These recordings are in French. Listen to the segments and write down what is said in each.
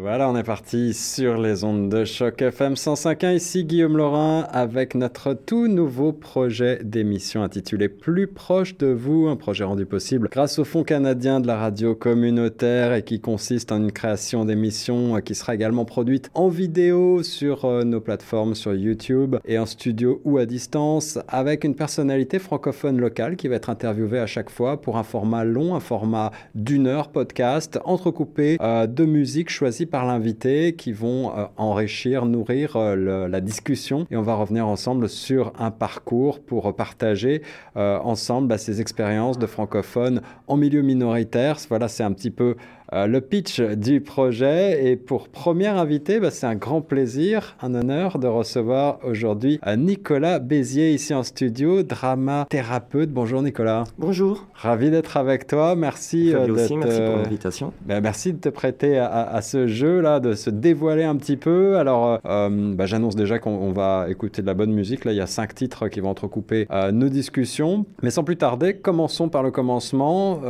Voilà, on est parti sur les ondes de choc FM 105.1. Ici Guillaume Laurin avec notre tout nouveau projet d'émission intitulé Plus proche de vous, un projet rendu possible grâce au Fonds canadien de la radio communautaire et qui consiste en une création d'émissions qui sera également produite en vidéo sur euh, nos plateformes sur YouTube et en studio ou à distance avec une personnalité francophone locale qui va être interviewée à chaque fois pour un format long, un format d'une heure podcast entrecoupé euh, de musique choisie par l'invité qui vont euh, enrichir, nourrir euh, la discussion. Et on va revenir ensemble sur un parcours pour partager euh, ensemble bah, ces expériences de francophones en milieu minoritaire. Voilà, c'est un petit peu euh, le pitch du projet. Et pour premier invité, bah, c'est un grand plaisir, un honneur de recevoir aujourd'hui euh, Nicolas Bézier ici en studio, dramathérapeute. Bonjour Nicolas. Bonjour. Ravi d'être avec toi. Merci. Euh, aussi, merci pour l'invitation. Ben, merci de te prêter à, ce jeu-là, de se dévoiler un petit peu. Alors, bah, j'annonce déjà qu'on va écouter de la bonne musique. Là, il y a cinq titres qui vont entrecouper nos discussions. Mais sans plus tarder, commençons par le commencement.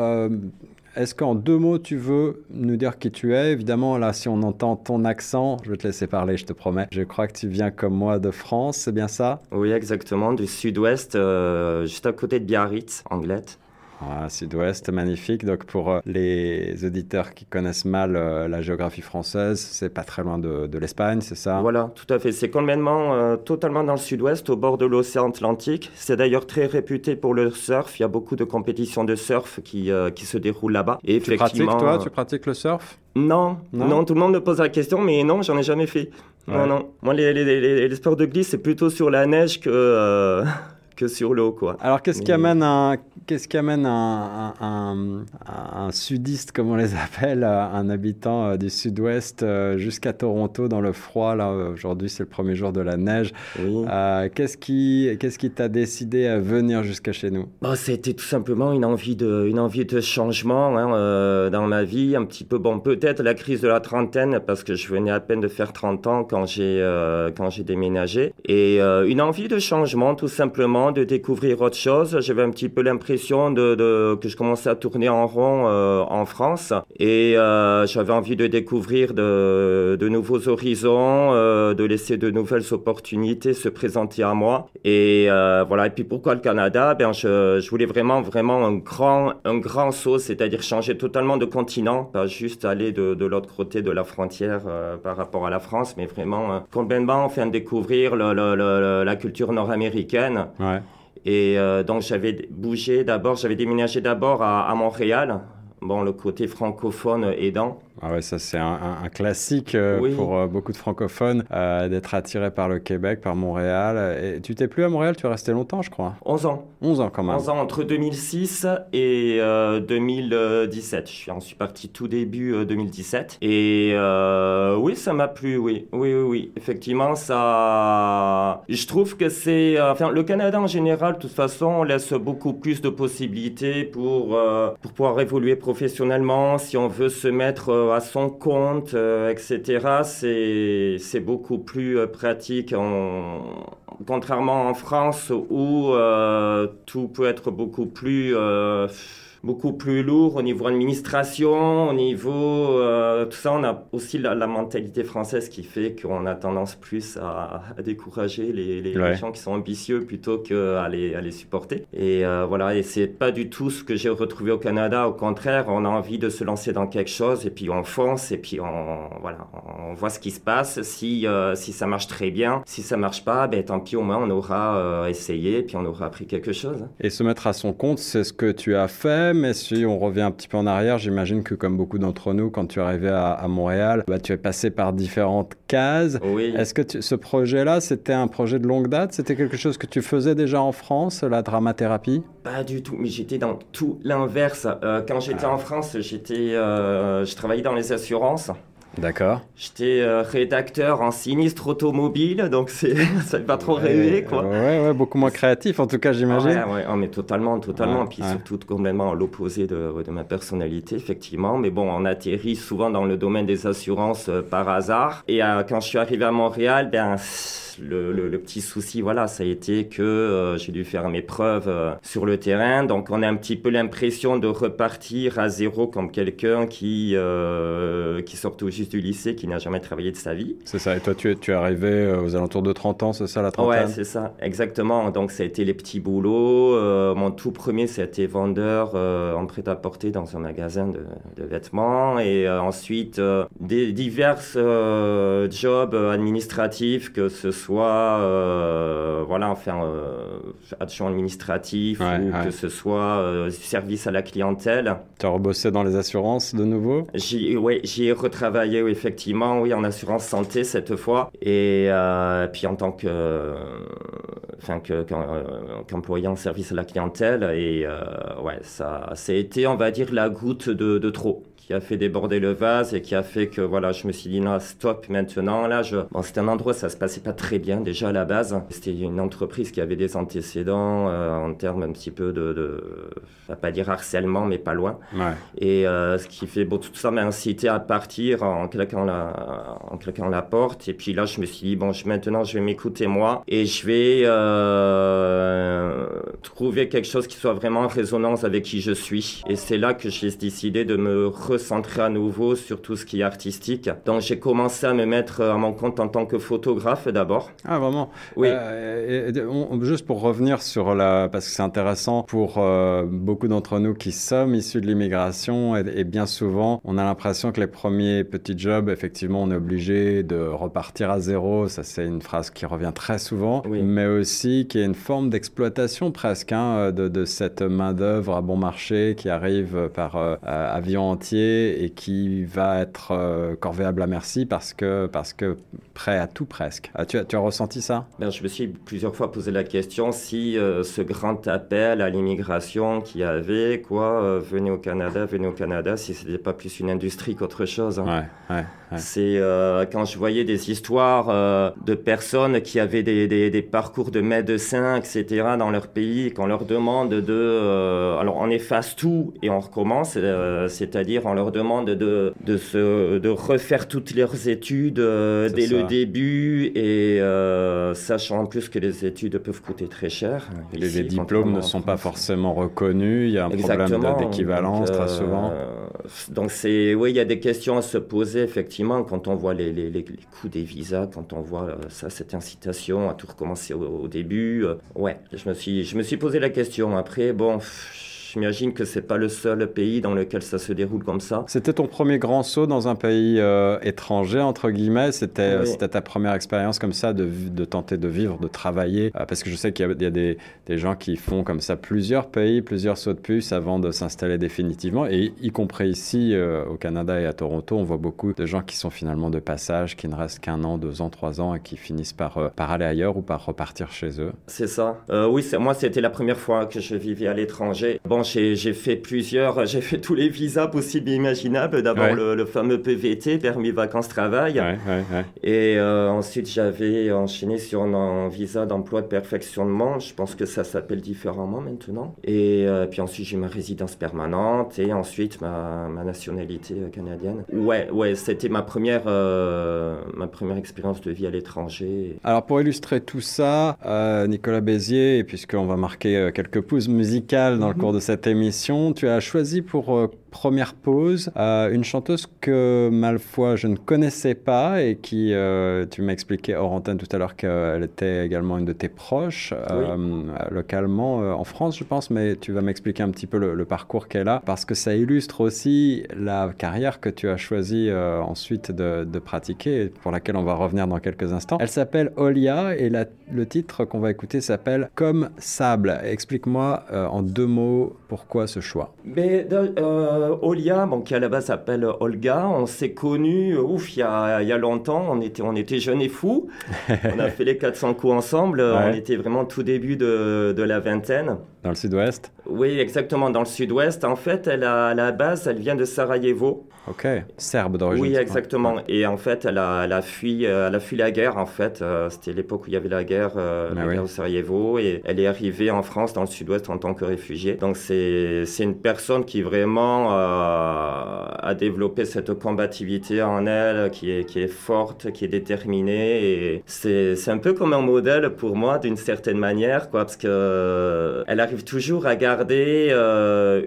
Est-ce qu'en deux mots, tu veux nous dire qui tu es? Évidemment, là, si on entend ton accent, je vais te laisser parler, je te promets. Je crois que tu viens comme moi de France, c'est bien ça? Oui, exactement, du sud-ouest, euh, juste à côté de Biarritz, Anglette. Ah, Sud-Ouest, magnifique. Donc pour euh, les auditeurs qui connaissent mal euh, la géographie française, c'est pas très loin de, l'Espagne, c'est ça? Voilà, tout à fait. C'est complètement, euh, totalement dans le Sud-Ouest, au bord de l'océan Atlantique. C'est d'ailleurs très réputé pour le surf. Il y a beaucoup de compétitions de surf qui, qui se déroulent là-bas. Et tu pratiques toi Tu pratiques le surf? Non, non, tout le monde me pose la question, mais non, j'en ai jamais fait. Non, non. Moi, les, les, les, sports de glisse, c'est plutôt sur la neige que, que sur l'eau, quoi. Alors, qu'est-ce qui amène un qu'est-ce qui amène un, un, sudiste, comme on les appelle, un habitant euh, du sud-ouest euh, jusqu'à Toronto dans le froid Là, aujourd'hui, c'est le premier jour de la neige. Euh, qu'est-ce qui qu'est-ce qui t'a décidé à venir jusqu'à chez nous? Bah, C'était tout simplement une envie de, une envie de changement hein, dans ma vie. Un petit peu, bon, peut-être la crise de la trentaine, parce que je venais à peine de faire 30 ans quand j'ai quand j'ai déménagé. Et une envie de changement, tout simplement, de découvrir autre chose. J'avais un petit peu l'impression de, que je commençais à tourner en rond euh, en France et euh, j'avais envie de découvrir de, nouveaux horizons, euh, de laisser de nouvelles opportunités se présenter à moi. Et voilà. Et puis pourquoi le Canada? Ben je, voulais vraiment vraiment un grand un grand saut, c'est-à-dire changer totalement de continent, pas juste aller de, l'autre côté de la frontière par rapport à la France, mais vraiment complètement faire découvrir la culture nord-américaine. Ouais. Et euh, donc j'avais bougé d'abord, j'avais déménagé d'abord à, Montréal, bon, le côté francophone aidant. Ah ouais, ça c'est un, classique euh, pour euh, beaucoup de francophones euh, d'être attirés par le Québec, par Montréal. Et tu t'es plus à Montréal, tu es resté longtemps, je crois. 11 ans. 11 ans quand même. 11 ans entre 2006 et 2017. Je en suis parti tout début 2017. Et oui, ça m'a plu, oui. Oui, oui, oui. Effectivement, ça. Je trouve que c'est. Enfin, le Canada en général, de toute façon, laisse beaucoup plus de possibilités pour, pour pouvoir évoluer professionnellement si on veut se mettre à son compte, euh, etc., c'est beaucoup plus euh, pratique. contrairement en France où euh, tout peut être beaucoup plus beaucoup plus lourd au niveau administration, au niveau euh, tout ça. On a aussi la, mentalité française qui fait qu'on a tendance plus à, décourager les, les gens qui sont ambitieux plutôt qu'à les, à les supporter. Et euh, voilà, et c'est pas du tout ce que j'ai retrouvé au Canada. Au contraire, on a envie de se lancer dans quelque chose et puis on fonce et puis on voilà, on voit ce qui se passe. Si euh, si ça marche très bien, si ça marche pas, ben tant pis au moins on aura essayé et puis on aura appris quelque chose. Et se mettre à son compte, c'est ce que tu as fait mais si on revient un petit peu en arrière, j'imagine que comme beaucoup d'entre nous, quand tu es arrivé à, Montréal, bah, tu es passé par différentes cases. Oui. Est-ce que ce projet-là, c'était un projet de longue date? C'était quelque chose que tu faisais déjà en France, la dramathérapie? Pas du tout, mais j'étais dans tout l'inverse. Euh, quand j'étais ah. en France, j'étais, euh, je travaillais dans les assurances. D'accord. J'étais euh, rédacteur en sinistre automobile, donc c'est ça fait pas trop rêver, quoi. Ouais, ouais, beaucoup moins créatif en tout cas, j'imagine. Ouais, ouais, oh, mais totalement, totalement. Ouais, Puis ouais. surtout complètement à l'opposé de, ouais, de ma personnalité, effectivement. Mais bon, on atterrit souvent dans le domaine des assurances euh, par hasard. Et euh, quand je suis arrivé à Montréal, ben. Le, le- le petit souci, voilà, ça a été que euh, j'ai dû faire mes preuves euh, sur le terrain. Donc, on a un petit peu l'impression de repartir à zéro comme quelqu'un qui, euh, qui sort tout juste du lycée, qui n'a jamais travaillé de sa vie. C'est ça. Et toi, tu es, tu es arrivé euh, aux alentours de 30 ans, c'est ça, la Ouais, trentaine c'est ça, exactement. Donc, ça a été les petits boulots. Euh, mon tout premier, c'était vendeur euh, en prêt-à-porter dans un magasin de, de vêtements. Et euh, ensuite, des divers jobs administratifs, que ce soit, voilà, enfin, adjoint administratif Ouais, ou ouais. que ce soit service à la clientèle. Tu as rebossé dans les assurances de nouveau? Ouais, j'y ai retravaillé oui, effectivement, oui, en assurance santé cette fois. Et euh, puis en tant que, euh, enfin, que, euh, qu'employé en service à la clientèle. Et ouais, ça, été, on va dire, la goutte de trop qui a fait déborder le vase et qui a fait que voilà, je me suis dit non, stop maintenant. Là, je... bon, c'était un endroit, ça se passait pas très bien déjà à la base. C'était une entreprise qui avait des antécédents euh, en termes un petit peu de, de, pas dire harcèlement, mais pas loin. Ouais. Et euh, ce qui fait, bon, tout ça m'a incité à partir en claquant, la, en claquant la porte. Et puis là, je me suis dit, bon, je, maintenant, je vais m'écouter moi et je vais euh, trouver quelque chose qui soit vraiment en résonance avec qui je suis. Et c'est là que j'ai décidé de me recentrer à nouveau sur tout ce qui est artistique. Donc, j'ai commencé à me mettre à mon compte en tant que photographe d'abord. Ah, vraiment? Oui. Euh, et- et on- juste pour revenir sur la. Parce que c'est intéressant pour euh, beaucoup d'entre nous qui sommes issus de l'immigration, et, et bien souvent, on a l'impression que les premiers petits jobs, effectivement, on est obligé de repartir à zéro. Ça, c'est une phrase qui revient très souvent, Oui. mais aussi qui est une forme d'exploitation presque hein, de, de cette main-d'œuvre à bon marché qui arrive par euh, avion entier et qui va être euh, corvéable à merci parce que, parce que prêt à tout presque. Ah, tu, as, tu as ressenti ça? Ben, je me suis plusieurs fois posé la question si euh, ce grand appel à l'immigration qu'il y avait, quoi, euh, venez au Canada, venez au Canada, si c'était pas plus une industrie qu'autre chose. hein. Ouais, ouais, ouais. C'est quand je voyais des histoires de personnes qui avaient des, des, des parcours de médecins, etc., dans leur pays, qu'on leur demande de... alors, on efface tout et on recommence, c'est-à-dire on leur demande de, de, se, de refaire toutes leurs études euh, dès ça. le début et euh, sachant en plus que les études peuvent coûter très cher. Et les, Ici, les diplômes ne sont pas forcément reconnus. Il y a un problème Exactement. d'équivalence très euh, souvent. Donc oui, il y a des questions à se poser effectivement quand on voit les, les, les, les coûts des visas, quand on voit ça, cette incitation à tout recommencer au, au début. ouais, je me suis, je me suis posé la question. Après, bon, pff, j'imagine que c'est pas le seul pays dans lequel ça se déroule comme ça. C'était ton premier grand saut dans un pays euh, étranger, entre guillemets? C'était Oui. c'était ta première expérience comme ça de, tenter de vivre, de travailler? Euh, parce que je sais qu'il y a, il y a des, des gens qui font comme ça plusieurs pays, plusieurs sauts de puce avant de s'installer définitivement. Et y compris ici, euh, au Canada et à Toronto, on voit beaucoup de gens qui sont finalement de passage, qui ne restent qu'un an, deux ans, trois ans et qui finissent par, euh, par aller ailleurs ou par repartir chez eux. C'est ça. Euh, oui, moi, c'était la première fois que je vivais à l'étranger. Bon, j'ai fait plusieurs, j'ai fait tous les visas possibles et imaginables. D'abord, Ouais. le, le fameux PVT, permis vacances-travail. Ouais, ouais, ouais. Et euh, ensuite, j'avais enchaîné sur un, un visa d'emploi de perfectionnement. Je pense que ça s'appelle différemment maintenant. Et euh, puis ensuite, j'ai ma résidence permanente et ensuite ma, ma nationalité euh, canadienne. Ouais, ouais, c'était ma première, euh, ma première expérience de vie à l'étranger. Alors pour illustrer tout ça, Nicolas Bézier, puisqu'on va marquer quelques pauses musicales dans le Mhm. cours de cette émission, tu as choisi pour euh, première pause euh, une chanteuse que Malfoy je ne connaissais pas et qui, euh, tu m'as expliqué hors antenne tout à l'heure qu'elle était également une de tes proches, euh, localement euh, en France je pense, mais tu vas m'expliquer un petit peu le, le parcours qu'elle a, parce que ça illustre aussi la carrière que tu as choisi euh, ensuite de, de pratiquer, et pour laquelle on va revenir dans quelques instants. Elle s'appelle Olia et la- le titre qu'on va écouter s'appelle Comme sable. Explique-moi euh, en deux mots pourquoi ce choix. Mais euh, Olia, bon, qui à la base s'appelle Olga, on s'est connus, ouf, il y a, y a longtemps, on était, on était jeunes et fous. on a fait les 400 coups ensemble, Ouais. on était vraiment tout début de, de la vingtaine. Dans le sud-ouest? Oui, exactement, dans le sud-ouest. En fait, elle a, à la base, elle vient de Sarajevo. Ok, serbe d'origine. Oui, exactement. Et en fait, elle a, elle a, fui, euh, elle a fui la guerre, en fait. Euh, c'était l'époque où il y avait la guerre, euh, la ah guerre de Sarajevo. Et elle est arrivée en France, dans le sud-ouest, en tant que réfugiée. Donc, c'est une personne qui vraiment a développé cette combativité en elle, qui est, qui est forte, qui est déterminée. Et c'est un peu comme un modèle pour moi, d'une certaine manière, quoi, parce que elle arrive toujours à garder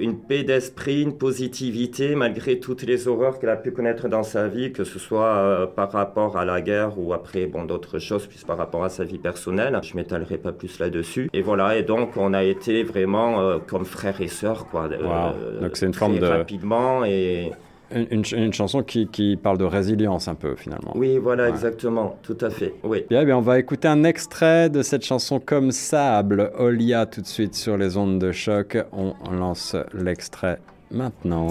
une paix d'esprit, une positivité, malgré toutes les horreurs qu'elle a pu connaître dans sa vie, que ce soit euh, par rapport à la guerre ou après bon, d'autres choses, puis par rapport à sa vie personnelle. Je m'étalerai pas plus là-dessus. Et voilà, et donc on a été vraiment euh, comme frères et sœurs, quoi. Euh, donc c'est une forme de... Rapidement et... Une, une, chanson qui, qui, parle de résilience un peu finalement. Oui, voilà, exactement, tout à fait. Oui. Bien, bien, on va écouter un extrait de cette chanson comme sable, Olia, tout de suite sur les ondes de choc. On lance l'extrait maintenant.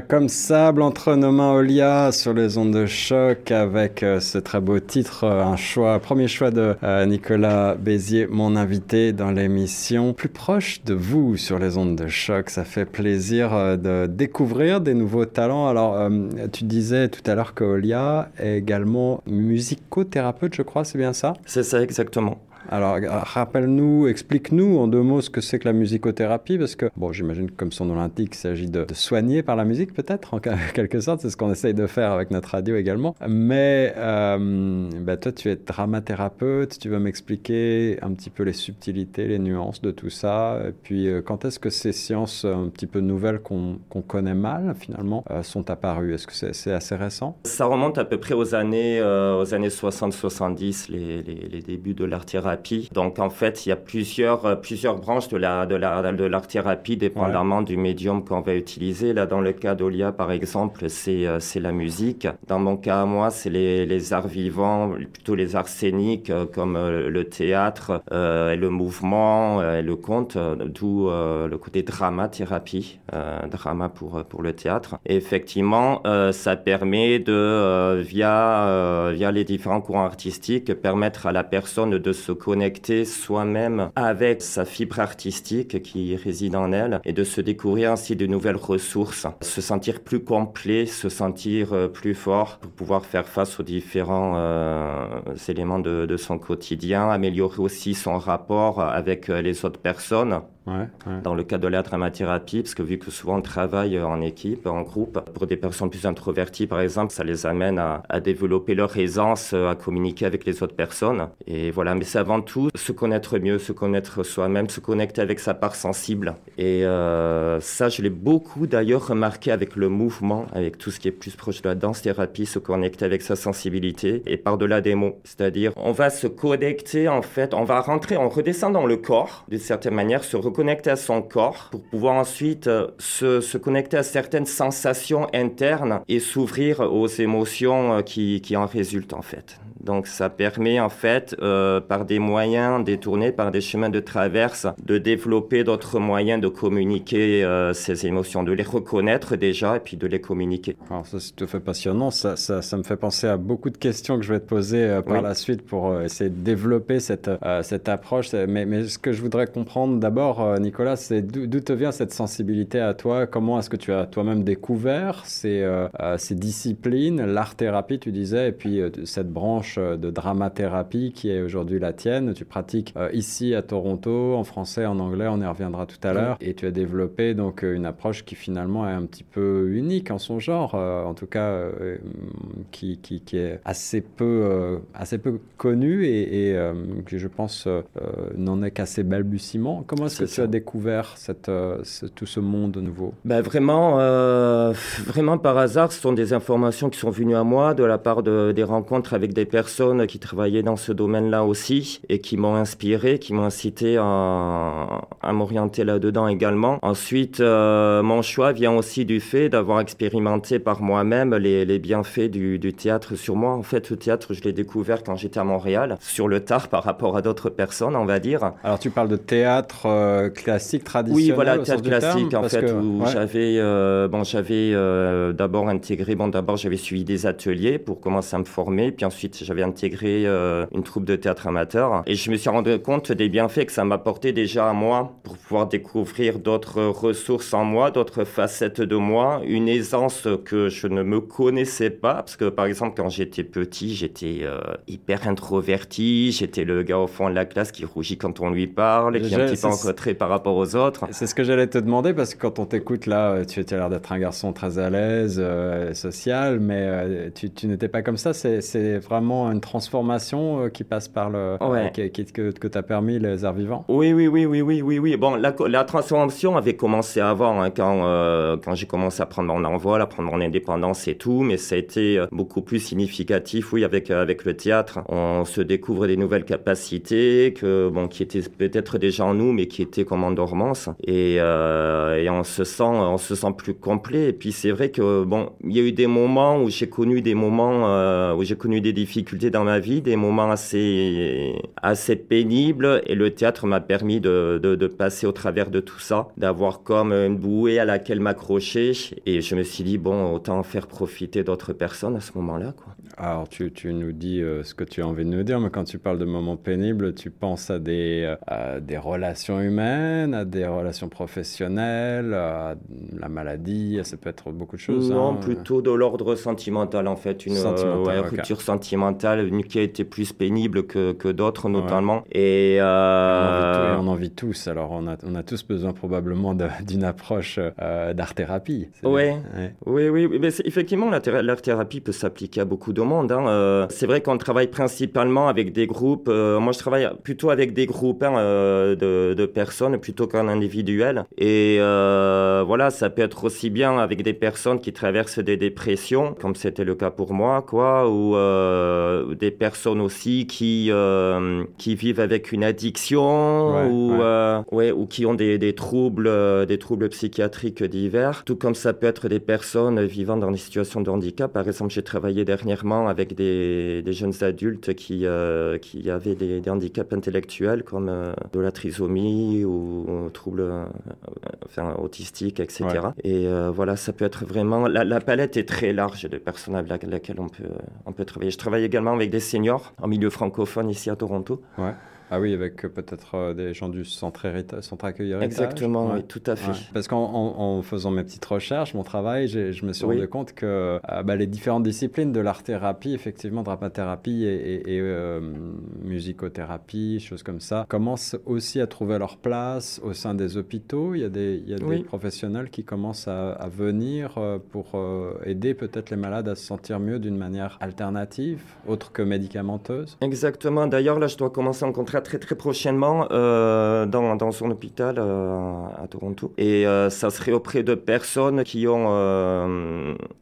Comme sable entre nos mains, Olia, sur les ondes de choc, avec euh, ce très beau titre, euh, un choix, premier choix de euh, Nicolas Bézier, mon invité dans l'émission. Plus proche de vous sur les ondes de choc, ça fait plaisir de découvrir des nouveaux talents. Alors, tu disais tout à l'heure que Olia est également musicothérapeute, je crois, c'est bien ça? C'est ça, exactement. Alors, rappelle-nous, explique-nous en deux mots ce que c'est que la musicothérapie, parce que, bon, j'imagine que comme son nom l'indique, il s'agit de, soigner par la musique, peut-être, en quelque sorte, c'est ce qu'on essaye de faire avec notre radio également. Mais euh, bah, toi, tu es dramathérapeute, tu vas m'expliquer un petit peu les subtilités, les nuances de tout ça, et puis euh, quand est-ce que ces sciences un petit peu nouvelles qu'on connaît mal, finalement, euh, sont apparues? Est-ce que c'est assez récent? Ça remonte à peu près aux années, aux années 60-70, les, les, débuts de l'art thérapie donc en fait, il y a plusieurs, euh, plusieurs branches de la de la de l'art-thérapie dépendamment du médium qu'on va utiliser. Là, dans le cas d'Olia, par exemple, c'est euh, c'est la musique. Dans mon cas à moi, c'est les, les arts vivants, plutôt les arts scéniques euh, comme le théâtre, et le mouvement, et le conte, d'où le côté drama-thérapie, drama pour pour le théâtre. Et effectivement, ça permet de via via les différents courants artistiques permettre à la personne de se connecter soi-même avec sa fibre artistique qui réside en elle et de se découvrir ainsi de nouvelles ressources, se sentir plus complet, se sentir euh, plus fort pour pouvoir faire face aux différents euh, éléments de, son quotidien, améliorer aussi son rapport avec euh, les autres personnes dans le cas de la dramathérapie, parce que vu que souvent on travaille en équipe, en groupe, pour des personnes plus introverties par exemple, ça les amène à, développer leur aisance, à communiquer avec les autres personnes. Et voilà, mais c'est avant tout se connaître mieux, se connaître soi-même, se connecter avec sa part sensible. Et euh, ça, je l'ai beaucoup d'ailleurs remarqué avec le mouvement, avec tout ce qui est plus proche de la danse-thérapie, se connecter avec sa sensibilité et par-delà des mots. C'est-à-dire, on va se connecter en fait, on va rentrer, on redescend dans le corps, d'une certaine manière, se connecter à son corps pour pouvoir ensuite euh, se, se, connecter à certaines sensations internes et s'ouvrir aux émotions euh, qui, qui en résultent en fait. Donc ça permet en fait, euh, par des moyens détournés, par des chemins de traverse, de développer d'autres moyens de communiquer euh, ces émotions, de les reconnaître déjà et puis de les communiquer. Alors ça c'est tout à fait passionnant, ça, ça, ça, me fait penser à beaucoup de questions que je vais te poser euh, par la suite pour essayer de développer cette, cette approche. Mais, mais, ce que je voudrais comprendre d'abord, Nicolas, c'est d'où te vient cette sensibilité à toi? Comment est-ce que tu as toi-même découvert ces, ces disciplines, l'art-thérapie tu disais, et puis cette branche euh, de dramathérapie qui est aujourd'hui la tienne. Tu pratiques euh, ici à Toronto, en français, en anglais, on y reviendra tout à l'heure. Et tu as développé donc euh, une approche qui finalement est un petit peu unique en son genre, en tout cas qui, qui, qui est assez peu, assez peu connue et, et, qui, je pense, n'en est qu'à ses balbutiements. Comment est-ce que tu as découvert cette, ce- tout ce monde nouveau? Ben vraiment, euh, vraiment par hasard, ce sont des informations qui sont venues à moi de la part de, des rencontres avec des personnes qui travaillaient dans ce domaine-là aussi et qui m'ont inspiré, qui m'ont incité à, à m'orienter là-dedans également. Ensuite, euh, mon choix vient aussi du fait d'avoir expérimenté par moi-même les, les bienfaits du, du théâtre sur moi. En fait, le théâtre, je l'ai découvert quand j'étais à Montréal, sur le tard par rapport à d'autres personnes, on va dire. Alors, tu parles de théâtre euh, classique, traditionnel Oui, voilà, théâtre terme, classique en fait, que- où ouais. j'avais, euh, bon, j'avais d'abord intégré, bon, d'abord j'avais suivi des ateliers pour commencer à me former, puis ensuite j'avais intégré euh, une troupe de théâtre amateur, et je me suis rendu compte des bienfaits que ça m'apportait déjà à moi pour pouvoir découvrir d'autres ressources en moi, d'autres facettes de moi, une aisance que je ne me connaissais pas, parce que par exemple quand j'étais petit, j'étais euh, hyper introverti, j'étais le gars au fond de la classe qui rougit quand on lui parle, qui est un petit peu en retrait par rapport aux autres. C'est ce que j'allais te demander parce que quand on t'écoute là, euh, tu as l'air d'être un garçon très à l'aise, euh, social, mais tu, tu n'étais pas comme ça. C'est c'est vraiment une transformation euh, qui passe par le. Ouais. euh, qui, qui- que que t'as permis les arts vivants. Oui, oui, oui, oui, oui, oui, oui. Bon, la, la transformation avait commencé avant, hein, quand, euh, quand j'ai commencé à prendre mon envol, à prendre mon indépendance et tout, mais ça a été beaucoup plus significatif, oui, avec, avec le théâtre. On se découvre des nouvelles capacités que, bon, qui étaient peut-être déjà en nous, mais qui étaient comme en dormance. Et, euh, et on se sent, on se sent plus complet. Et puis c'est vrai que, bon, il y a eu des moments où j'ai connu des moments, euh, où j'ai connu des difficultés dans ma vie, des moments assez, assez pénibles, et le théâtre m'a permis de, de, de passer au travers de tout ça, d'avoir comme une bouée à laquelle m'accrocher, et je me suis dit, bon, autant faire profiter d'autres personnes à ce moment-là, quoi. Alors tu, tu nous dis euh, ce que tu as envie de nous dire, mais quand tu parles de moments pénibles, tu penses à des, euh, à des relations humaines, à des relations professionnelles, à la maladie, ça peut être beaucoup de choses. Non, hein. plutôt de l'ordre sentimental en fait, une euh, Sentimental, ouais, rupture sentimentale, une qui a été plus pénible que, que d'autres Ouais. notamment. Et On en vit tous- et on en vit tous, alors on a, on a tous besoin probablement d'une approche euh, d'art-thérapie. Ouais. ouais. Oui, oui, oui, mais effectivement, la thé- l'art-thérapie peut s'appliquer à beaucoup de monde. hein. Euh, c'est vrai qu'on travaille principalement avec des groupes. euh, moi, je travaille plutôt avec des groupes hein, euh, de, de personnes plutôt qu'en individuel. Et voilà, ça peut être aussi bien avec des personnes qui traversent des dépressions, comme c'était le cas pour moi, quoi, ou des personnes aussi qui qui vivent avec une addiction, Ouais, ou ouais. ouais, ou qui ont des, des troubles, des troubles psychiatriques divers. Tout comme ça peut être des personnes vivant dans des situations de handicap. Par exemple, j'ai travaillé dernièrement avec des, des jeunes adultes qui, euh, qui avaient des, des handicaps intellectuels comme euh, de la trisomie ou, ou troubles euh, enfin, autistiques, etc. Ouais. Et voilà, ça peut être vraiment... La, la palette est très large de personnes avec laquelle on peut, on peut travailler. Je travaille également avec des seniors en milieu francophone ici à Toronto. Ouais. Ah oui, avec euh, peut-être euh, des gens du centre, hérita- centre accueil héritage. Exactement, Ouais. oui, tout à fait. Ouais. Parce qu'en en, en faisant mes petites recherches, mon travail, je me suis Oui. rendu compte que euh, bah, les différentes disciplines de l'art-thérapie, effectivement, dramathérapie et, et- et, euh, musicothérapie, choses comme ça, commencent aussi à trouver leur place au sein des hôpitaux. Il y a des, il y a des Oui. professionnels qui commencent à, à venir pour euh, aider peut-être les malades à se sentir mieux d'une manière alternative, autre que médicamenteuse. Exactement. D'ailleurs, là, je dois commencer un contrat très très prochainement euh, dans, dans son hôpital euh, à Toronto. Et euh, ça serait auprès de personnes qui ont...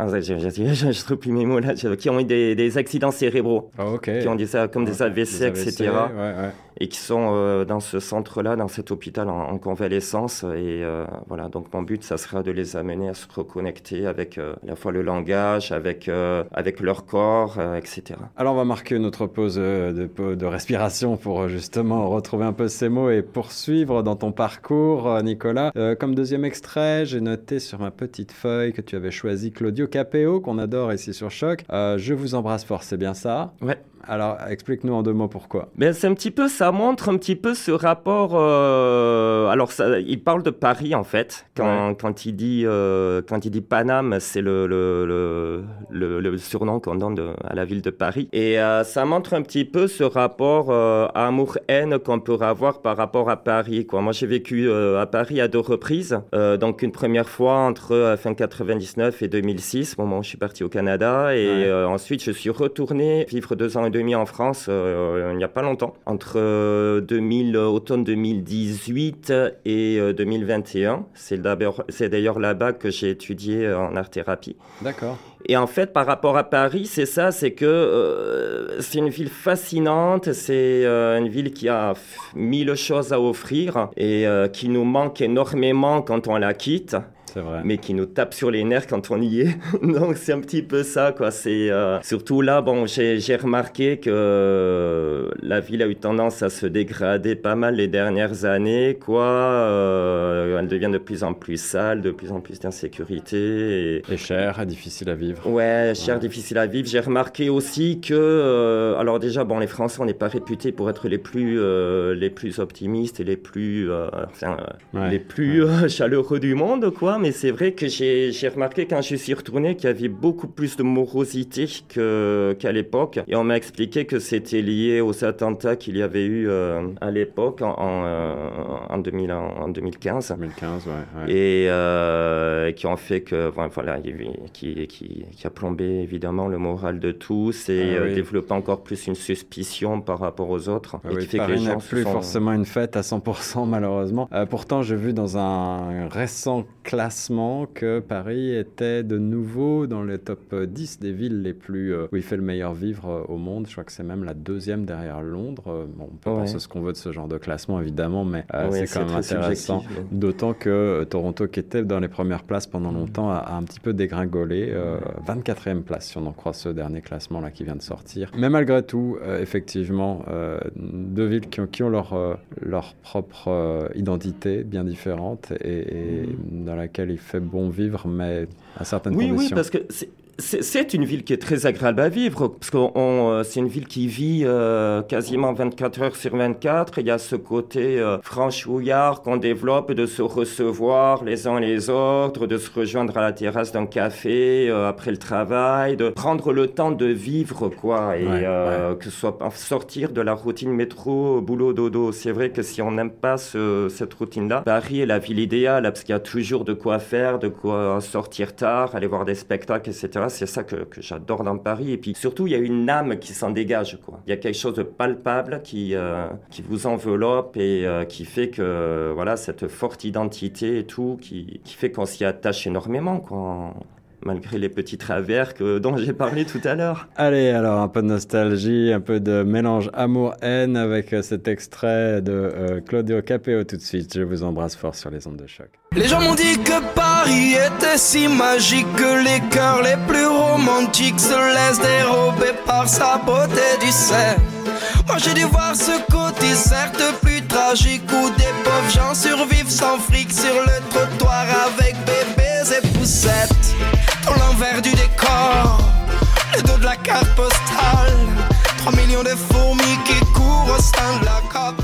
Je, trouve plus mes mots là. Qui ont eu des, des accidents cérébraux. Ah. Qui ont des, comme des AVC, Des AVC, etc. ouais, ouais. Et qui sont dans ce centre-là, dans cet hôpital en, en convalescence. Et voilà, donc mon but, ça sera de les amener à se reconnecter avec à la fois le langage, avec, avec leur corps, etc. Alors on va marquer une autre pause de, de respiration pour justement justement retrouver un peu ces mots et poursuivre dans ton parcours, euh, Nicolas. Euh, comme deuxième extrait, j'ai noté sur ma petite feuille que tu avais choisi Claudio Capéo, qu'on adore ici sur Choc. Euh, je vous embrasse fort, c'est bien ça? Ouais. Alors, explique-nous en deux mots pourquoi. Ben, c'est un petit peu, ça montre un petit peu ce rapport. euh, alors, ça, il parle de Paris en fait. Quand, quand il dit, euh, quand il dit Paname, c'est le, le, le, le- le surnom qu'on donne de- à la ville de Paris. Et euh, ça montre un petit peu ce rapport amour-haine qu'on peut avoir par rapport à Paris. Quoi. Moi, j'ai vécu à Paris à deux reprises. Donc, une première fois entre fin 99 et 2006, au moment où je suis parti au Canada. Et Ouais. ensuite, je suis retourné vivre deux ans demi en France euh, il n'y a pas longtemps, entre euh, 2000, euh, automne 2018 et euh, 2021. C'est d'ailleurs là-bas que j'ai étudié euh, en art-thérapie. D'accord. Et en fait, par rapport à Paris, c'est ça, c'est que euh, c'est une ville fascinante, c'est euh, une ville qui a mille choses à offrir et euh, qui nous manque énormément quand on la quitte vrai. mais qui nous tape sur les nerfs quand on y est. Donc c'est un petit peu ça, quoi. C'est euh, surtout là, bon, j'ai remarqué que euh, la ville a eu tendance à se dégrader pas mal les dernières années, quoi. Euh, elle devient de plus en plus sale, de plus en plus d'insécurité. Et... Et cher, et difficile à vivre. Ouais, cher, Ouais. difficile à vivre. J'ai remarqué aussi que, euh, alors déjà, bon, les Français, on n'est pas réputés pour être les plus, les plus optimistes et les plus, enfin, Ouais. les plus chaleureux du monde, quoi. Mais c'est vrai que j'ai remarqué quand je suis retourné qu'il y avait beaucoup plus de morosité qu'à l'époque. Et on m'a expliqué que c'était lié aux attentats qu'il y avait eu euh, à l'époque, en, en, euh, en 2000 en 2015 2015, ouais. ouais. et euh, qui ont fait que voilà, qui, qui, qui a plombé évidemment le moral de tous et Ah euh, oui. développé encore plus une suspicion par rapport aux autres Ah et oui, qui fait que les gens plus sont- forcément une fête à 100% malheureusement. Euh, pourtant, j'ai vu dans un récent classement que Paris était de nouveau dans le top 10 des villes les plus euh, où il fait le meilleur vivre euh, au monde. Je crois que c'est même la deuxième derrière Londres. Euh, Bon, on peut Ouais. penser ce qu'on veut de ce genre de classement évidemment, mais euh, Ouais, c'est quand même intéressant. D'autant que Toronto, qui était dans les premières places pendant longtemps, a, a un petit peu dégringolé. euh, 24e place, si on en croit ce dernier classement là qui vient de sortir. Mais malgré tout, euh, effectivement, deux villes qui ont, qui ont leur, leur propre identité bien différente et, et dans laquelle il fait bon vivre, mais à certaines Oui, oui, conditions. parce que c'est- une ville qui est très agréable à vivre, parce que euh, c'est une ville qui vit euh, quasiment 24 heures sur 24. Il y a ce côté euh, franchouillard qu'on développe de se recevoir les uns les autres, de se rejoindre à la terrasse d'un café euh, après le travail, de prendre le temps de vivre, quoi, et Ouais, euh, que ce soit sortir de la routine métro, boulot, dodo. C'est vrai que si on n'aime pas ce- cette routine-là, Paris est la ville idéale, parce qu'il y a toujours de quoi faire, de quoi sortir tard, aller voir des spectacles, etc. C'est ça que, j'adore dans Paris. Et puis surtout, il y a une âme qui s'en dégage. Quoi. Il y a quelque chose de palpable qui, euh, qui vous enveloppe et euh, qui fait que voilà cette forte identité et tout, qui, qui fait qu'on s'y attache énormément. Quoi. Malgré les petits travers que, dont j'ai parlé tout à l'heure. Allez, alors un peu de nostalgie, un peu de mélange amour-haine avec euh, cet extrait de euh, Claudio Capeo tout de suite. Je vous embrasse fort sur les ondes de choc. Les gens m'ont dit que Paris était si magique que les cœurs les plus romantiques se laissent dérober par sa beauté du sel. Moi j'ai dû voir ce côté certes plus tragique où des pauvres gens survivent sans fric sur le trottoir avec bébés et poussettes. Dans l'envers du décor, le dos de la carte postale. 3 millions de fourmis qui courent au sein de la capitale.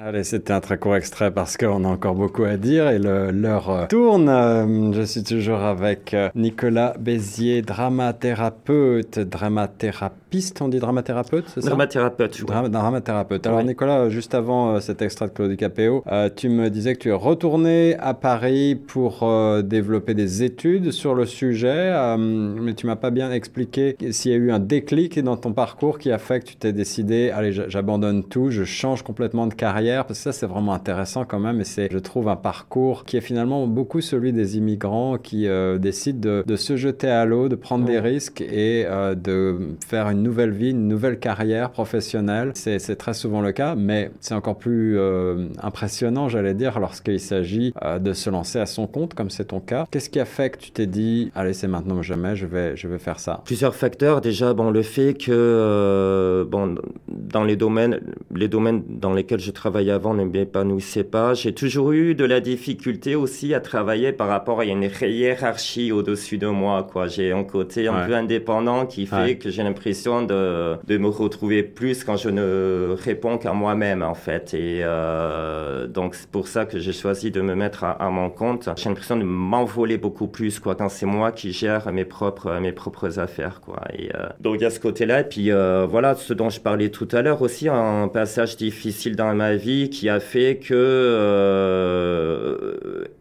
Allez, c'était un très court extrait parce qu'on a encore beaucoup à dire et l'heure euh, tourne. Euh, je suis toujours avec euh, Nicolas Bézier, dramathérapeute, dramathérapeute, on dit dramathérapeute, c'est ça? Dramathérapeute, je Dra- dramathérapeute. Alors. Nicolas, juste avant cet extrait de Claude Capéo, euh, tu me disais que tu es retourné à Paris pour euh, développer des études sur le sujet, euh, mais tu m'as pas bien expliqué s'il y a eu un déclic dans ton parcours qui a fait que tu t'es décidé, allez, j'abandonne tout, je change complètement de carrière. Carrière Parce que ça, c'est vraiment intéressant quand même. Et c'est, je trouve, un parcours qui est finalement beaucoup celui des immigrants qui euh, décident de, de se jeter à l'eau, de prendre des risques et euh, de faire une nouvelle vie, une nouvelle carrière professionnelle. C'est, très souvent le cas, mais c'est encore plus euh, impressionnant, j'allais dire, lorsqu'il s'agit euh, de se lancer à son compte, comme c'est ton cas. Qu'est-ce qui a fait que tu t'es dit, allez, c'est maintenant ou jamais, je vais, je vais faire ça? Plusieurs facteurs. Déjà, bon, le fait que bon, dans les domaines, les domaines dans lesquels je travaillais avant ne m'épanouissaient pas. J'ai toujours eu de la difficulté aussi à travailler par rapport à une hiérarchie au-dessus de moi. Quoi. J'ai un côté un Ouais. peu indépendant qui fait Ouais. que j'ai l'impression de, de me retrouver plus quand je ne réponds qu'à moi-même, en fait. Et euh, donc, c'est pour ça que j'ai choisi de me mettre à, à mon compte. J'ai l'impression de m'envoler beaucoup plus, quoi, quand c'est moi qui gère mes propres, mes propres affaires, quoi. Et euh, donc, il y a ce côté-là. Et puis, euh, voilà, ce dont je parlais tout à l'heure aussi, un passage difficile dans ma vie qui a fait que, euh,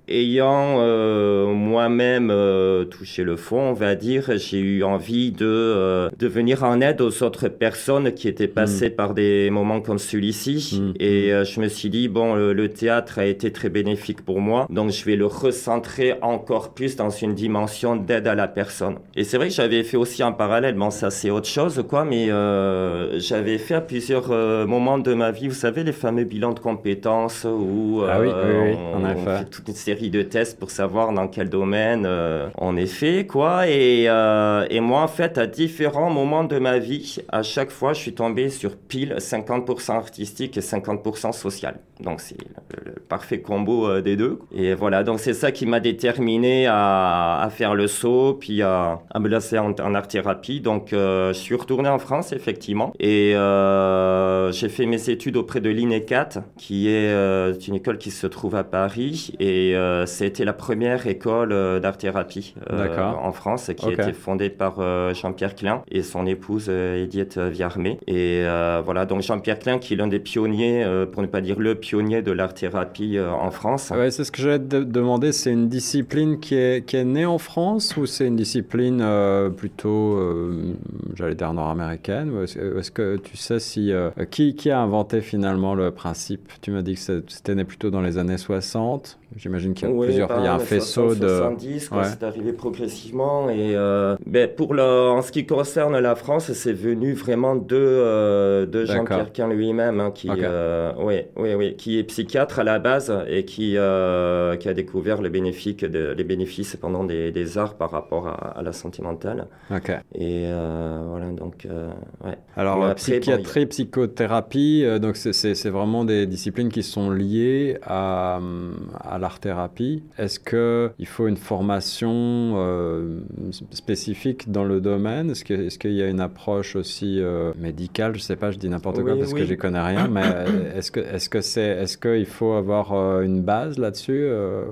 ayant euh, moi-même euh, touché le fond, on va dire, j'ai eu envie de, euh, de venir en aide aux autres personnes qui étaient passées par des moments comme celui-ci. Mm. Et euh, je me suis dit, bon, le, le théâtre a été très bénéfique pour moi, donc je vais le recentrer encore plus dans une dimension d'aide à la personne. Et c'est vrai que j'avais fait aussi en parallèle, bon, ça c'est autre chose, quoi, mais j'avais fait à plusieurs moments de ma vie, vous savez, les fameux bilans de compétences où Ah oui, oui, oui, on, on effet. fait toute une série de tests pour savoir dans quel domaine euh, on est fait, quoi. Et, euh, et moi, en fait, à différents moments de ma vie, à chaque fois, je suis tombé sur pile 50% artistique et 50% social. Donc, c'est le, parfait combo euh, des deux. Et voilà, donc c'est ça qui m'a déterminé à, à faire le saut, puis à, me lancer en, art-thérapie. Donc, euh, je suis retourné en France, effectivement. Et j'ai fait mes études auprès de l'INECAT, qui est une école qui se trouve à Paris. Et euh, c'était la première école euh, d'art-thérapie euh, en France, qui a été fondée par Jean-Pierre Klein et son épouse Edith Viarmé. Et voilà, donc Jean-Pierre Klein, qui est l'un des pionniers, pour ne pas dire le pionnier de l'art-thérapie en France. Ouais, c'est ce que j'allais te demander. C'est une discipline qui est, qui est née en France ou c'est une discipline plutôt, j'allais dire nord-américaine? Est-ce que tu sais si qui, qui a inventé finalement le principe? Tu m'as dit que c'était né plutôt dans les années 60. J'imagine qu'il y a Oui, plusieurs. Il y a un faisceau de. 70, quoi, Ouais. c'est arrivé progressivement. Et euh, ben, pour le, en ce qui concerne la France, c'est venu vraiment de, euh, de. Jean-Pierre Quin lui-même, hein, qui, euh, ouais, ouais, ouais, qui est psychiatre à la base et qui, euh, qui a découvert les bénéfices, de, les bénéfices pendant des, des arts par rapport à, à la santé mentale. Ok. Et voilà, donc, ouais. Alors, bon, psychiatrie, psychothérapie, donc c'est- vraiment des disciplines qui sont liées à, hum, à Est-ce qu'il faut une formation euh, spécifique dans le domaine? Est-ce qu'il est y a une approche aussi euh, médicale? Je sais pas, je dis n'importe quoi Oui, parce que oui. j'y connais rien, mais euh, est-ce que est-ce que c'est est-ce qu'il faut avoir euh, une base là-dessus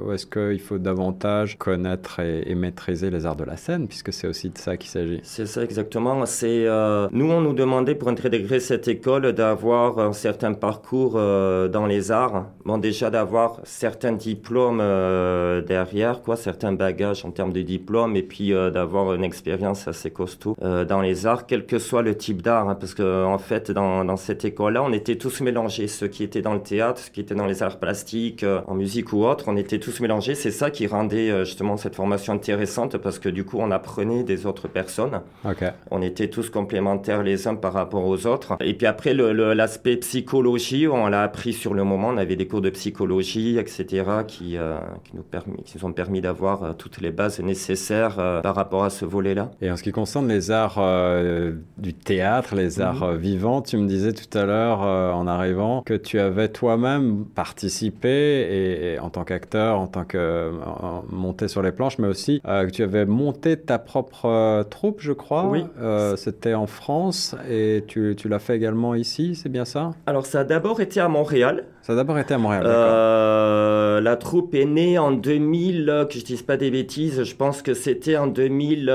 ou est-ce qu'il faut davantage connaître et, et maîtriser les arts de la scène puisque c'est aussi de ça qu'il s'agit? C'est ça exactement. C'est nous on nous demandait pour intégrer cette école d'avoir un certain parcours dans les arts. Bon déjà d'avoir certains diplômes euh, derrière quoi, certains bagages en termes de diplômes et puis euh, d'avoir une expérience assez costaud euh, dans les arts, quel que soit le type d'art. hein, parce que en fait dans, dans cette école-là, on était tous mélangés, ceux qui étaient dans le théâtre, ceux qui étaient dans les arts plastiques, en musique ou autre, on était tous mélangés. C'est ça qui rendait justement cette formation intéressante parce que du coup on apprenait des autres personnes. On était tous complémentaires les uns par rapport aux autres. Et puis après, l'aspect psychologie, on l'a appris sur le moment. On avait des cours de psychologie, etc., qui, euh, qui, nous, permis, qui nous ont permis d'avoir euh, toutes les bases nécessaires euh, par rapport à ce volet-là. Et en ce qui concerne les arts euh, du théâtre, les arts euh, vivants, tu me disais tout à l'heure euh, en arrivant que tu avais toi-même participé et, et en tant qu'acteur, en tant que euh, monté sur les planches, mais aussi euh, que tu avais monté ta propre euh, troupe, je crois. Oui. Euh, C'était en France et tu, tu l'as fait également ici, c'est bien ça? Alors, ça a d'abord été à Montréal. Ça a d'abord été à Montréal. Euh, la troupe est né en 2000, euh, que je dise pas des bêtises, je pense que c'était en 2000,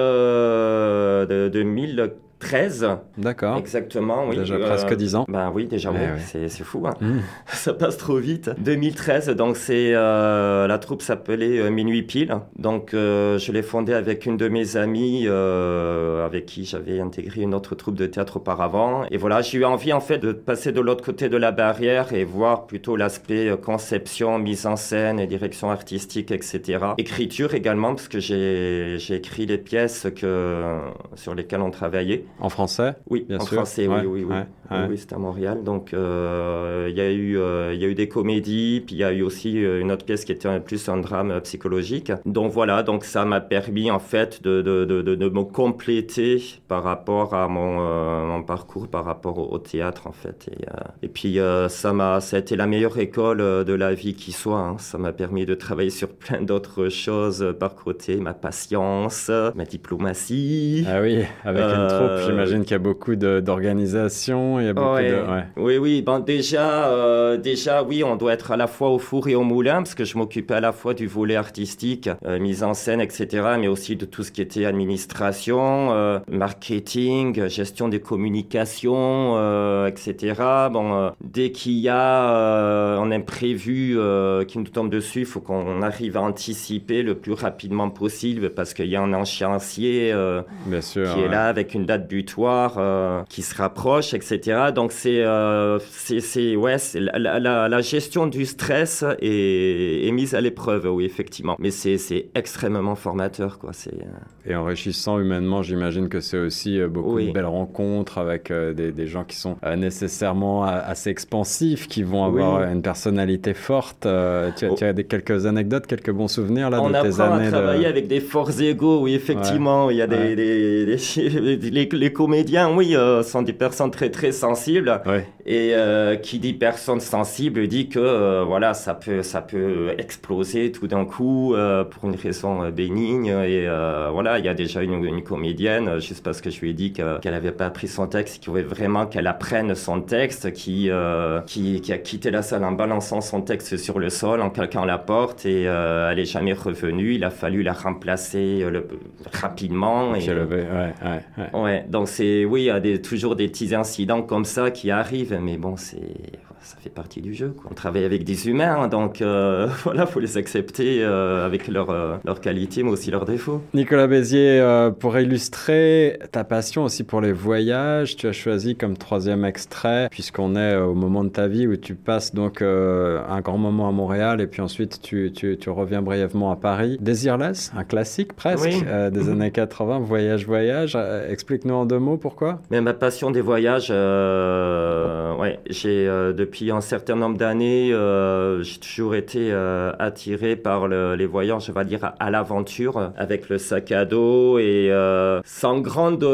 2000 13. D'accord. Exactement, oui. Déjà euh, presque 10 ans. Ben oui, déjà, eh oui, ouais. c'est fou. Hein. Hmm. Ça passe trop vite. 2013, donc c'est euh, la troupe s'appelait euh, Minuit Pile. Donc je l'ai fondée avec une de mes amies avec qui j'avais intégré une autre troupe de théâtre auparavant. Et voilà, j'ai eu envie en fait de passer de l'autre côté de la barrière et voir plutôt l'aspect conception, mise en scène et direction artistique, etc. Écriture également, parce que j'ai écrit les pièces que, sur lesquelles on travaillait. En français? Oui, Bien en sûr. français, Ouais, oui, oui, oui. ouais, Oui, ouais. oui, c'était à Montréal. Donc, euh, il y a eu, euh, y a eu des comédies, puis il y a eu aussi euh, une autre pièce qui était plus un drame euh, psychologique. Donc voilà, donc ça m'a permis en fait de, de, de, de, me compléter par rapport à mon, euh, mon parcours, par rapport au, au théâtre en fait. Et, euh, et puis euh, ça m'a, ça a été la meilleure école euh, de la vie qui soit. hein. Ça m'a permis de travailler sur plein d'autres choses euh, par côté, ma patience, ma diplomatie. Ah oui, avec une Euh, troupe, j'imagine qu'il y a beaucoup de- d'organisation, il y a beaucoup Ouais. de... ouais. Oui, oui. Bon, déjà, euh, déjà, oui, on doit être à la fois au four et au moulin, parce que je m'occupais à la fois du volet artistique, euh, mise en scène, etc., mais aussi de tout ce qui était administration, euh, marketing, gestion des communications, euh, etc. Bon, euh, dès qu'il y a euh, un imprévu euh, qui nous tombe dessus, il faut qu'on arrive à anticiper le plus rapidement possible, parce qu'il y a un euh, sûr. qui est là avec une date butoir euh, qui se rapproche, etc. Donc c'est euh, c'est c'est- ouais la, la- la- la gestion du stress est, est mise à l'épreuve, oui effectivement. Mais c'est c'est extrêmement formateur quoi. C'est euh, Et enrichissant humainement, j'imagine que c'est aussi beaucoup Oui. de belles rencontres avec des, des gens qui sont nécessairement assez expansifs, qui vont avoir Oui. une personnalité forte. Tu as, Oh. tu as des, quelques anecdotes, quelques bons souvenirs là on de tes apprend années à travailler de... avec des forts égaux, oui effectivement. Il y a des, Ouais. des- des- les, les comédiens, oui, euh, sont des personnes très très sensibles. Ouais. Et euh, qui dit personne sensible dit que euh, voilà ça peut ça peut exploser tout d'un coup pour une raison bénigne et voilà il y a déjà une, une comédienne juste parce que je lui ai dit que- qu'elle avait pas appris son texte qu'il voulait vraiment qu'elle apprenne son texte qui, qui qui a quitté la salle en balançant son texte sur le sol en claquant la porte et elle est jamais revenue il a fallu la remplacer le- rapidement et, ouais, ouais. Ouais, donc c'est oui, il y a des, toujours des petits incidents comme ça qui arrivent, mais bon, c'est ça fait partie du jeu. Quoi. On travaille avec des humains, hein, donc euh, voilà, faut les accepter euh, avec leurs euh, qualités, mais aussi leurs défauts. Nicolas Bézier, euh, pour illustrer ta passion aussi pour les voyages, tu as choisi comme troisième extrait, puisqu'on est euh, au moment de ta vie où tu passes donc un grand moment à Montréal et puis ensuite tu, tu, tu reviens brièvement à Paris. Desireless, un classique presque Oui. des Mhm. années 80, voyage, voyage. Explique-nous en deux mots pourquoi? Mais ma passion des voyages, ouais, j'ai euh, depuis un certain nombre d'années, euh, j'ai toujours été euh, attiré par le- les voyages, je vais dire à, à l'aventure, avec le sac à dos et euh, sans grande,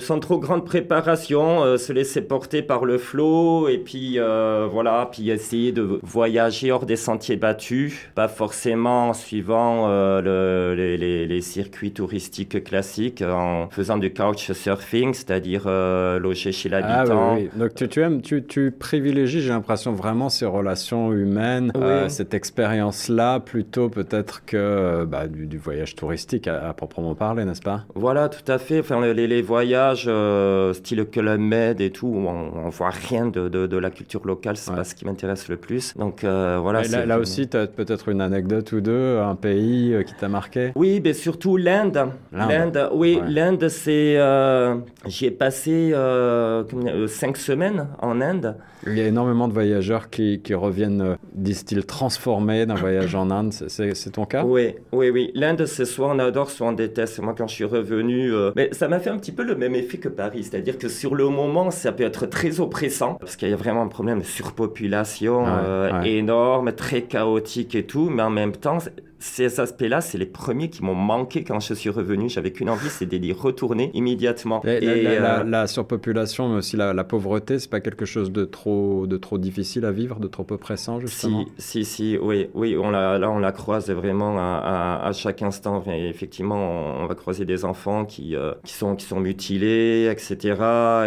sans trop grande préparation, se laisser porter par le flot et puis voilà, puis essayer de voyager hors des sentiers battus, pas forcément en suivant le- les, les- les circuits touristiques classiques, en faisant du couchsurfing, c'est-à-dire loger chez Ah l'habitant. oui, oui. Donc tu, tu aimes, tu, tu privilégies, j'ai l'impression vraiment ces relations humaines, Oui. euh, cette expérience-là, plutôt peut-être que euh, bah, du, du voyage touristique à, à proprement parler, n'est-ce pas? Voilà, tout à fait. Enfin, les, les voyages, euh, style Club Med et tout, où on, on voit rien de, de, de la culture locale, c'est Ouais. pas ce qui m'intéresse le plus. Donc euh, voilà. Là, aussi, tu as peut-être une anecdote ou deux, un pays qui t'a marqué? Oui, mais surtout l'Inde. L'Inde. Oui, Ouais. l'Inde, c'est. J'y ai passé cinq semaines en Inde. Il y a énormément de voyageurs qui, qui reviennent, euh, disent-ils, transformés d'un voyage en Inde. C'est- ton cas? Oui, oui, oui. L'Inde, c'est soit on adore, soit on déteste. Moi, quand je suis revenu, euh, mais ça m'a fait un petit peu le même effet que Paris. C'est-à-dire que sur le moment, ça peut être très oppressant, parce qu'il y a vraiment un problème de surpopulation Ouais, euh, ouais. énorme, très chaotique et tout. Mais en même temps, ces aspects-là, c'est les premiers qui m'ont manqué quand je suis revenu. J'avais qu'une envie, c'est d'y retourner immédiatement. Et, la- euh, la- la surpopulation, mais aussi la, la pauvreté, c'est pas quelque chose de trop, de trop difficile à vivre, de trop oppressant, justement? Si, si, si, oui, oui, on la, là on la croise vraiment à, à- à chaque instant. Effectivement, on, on va croiser des enfants qui, euh, qui, sont, qui sont mutilés, etc.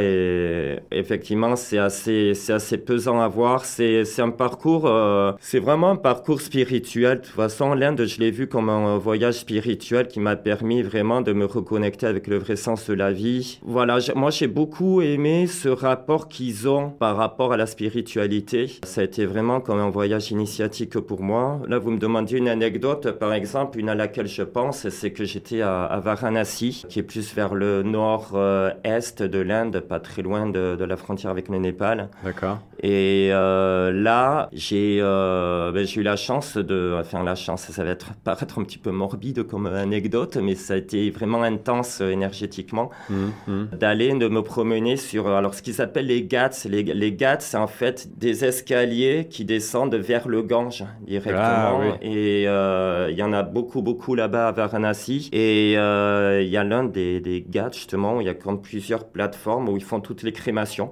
Et effectivement, c'est assez, assez pesant à voir. C'est c'est un parcours, euh, c'est vraiment un parcours spirituel. De toute façon, l'Inde, je l'ai vu comme un voyage spirituel qui m'a permis vraiment de me reconnecter avec le vrai sens de la vie. Voilà, moi j'ai beaucoup aimé ce rapport qu'ils ont par rapport à la spiritualité. Ça a été vraiment comme un voyage initiatique pour moi. Là, vous me demandiez une anecdote, par exemple, une à laquelle je pense, c'est que j'étais à, à Varanasi, qui est plus vers le nord-est de l'Inde, pas très loin de, de la frontière avec le Népal. D'accord. Et euh, là, j'ai euh, ben, j'ai eu la chance de, enfin la chance, ça va être paraître un petit peu morbide comme anecdote, mais ça a été vraiment intense euh, énergétiquement Mhm, mhm. d'aller de me promener sur alors ce qu'ils appellent les Ghats. Les, les Ghats, c'est en fait des escaliers qui descendent vers le Gange directement. Ah, oui. Et euh, il y en a beaucoup, beaucoup là-bas à Varanasi. Et euh, il y a l'un des, des Ghats justement où il y a comme plusieurs plateformes où ils font toutes les crémations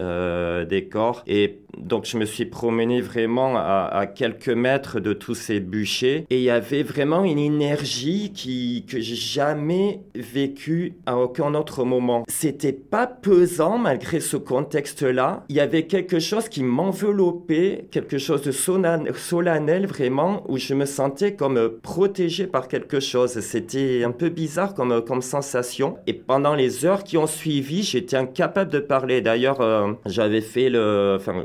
euh, des corps. Et donc, je me suis promené vraiment à, à quelques mètres de tous ces bûchers. Et il y avait vraiment une énergie qui, que j'ai jamais vécue à aucun autre moment. C'était pas pesant malgré ce contexte-là. Il y avait quelque chose qui m'enveloppait, quelque chose de solennel vraiment, où je me sentais comme protégé par quelque chose. C'était un peu bizarre comme, comme sensation. Et pendant les heures qui ont suivi, j'étais incapable de parler. D'ailleurs, euh, j'avais fait le... Enfin,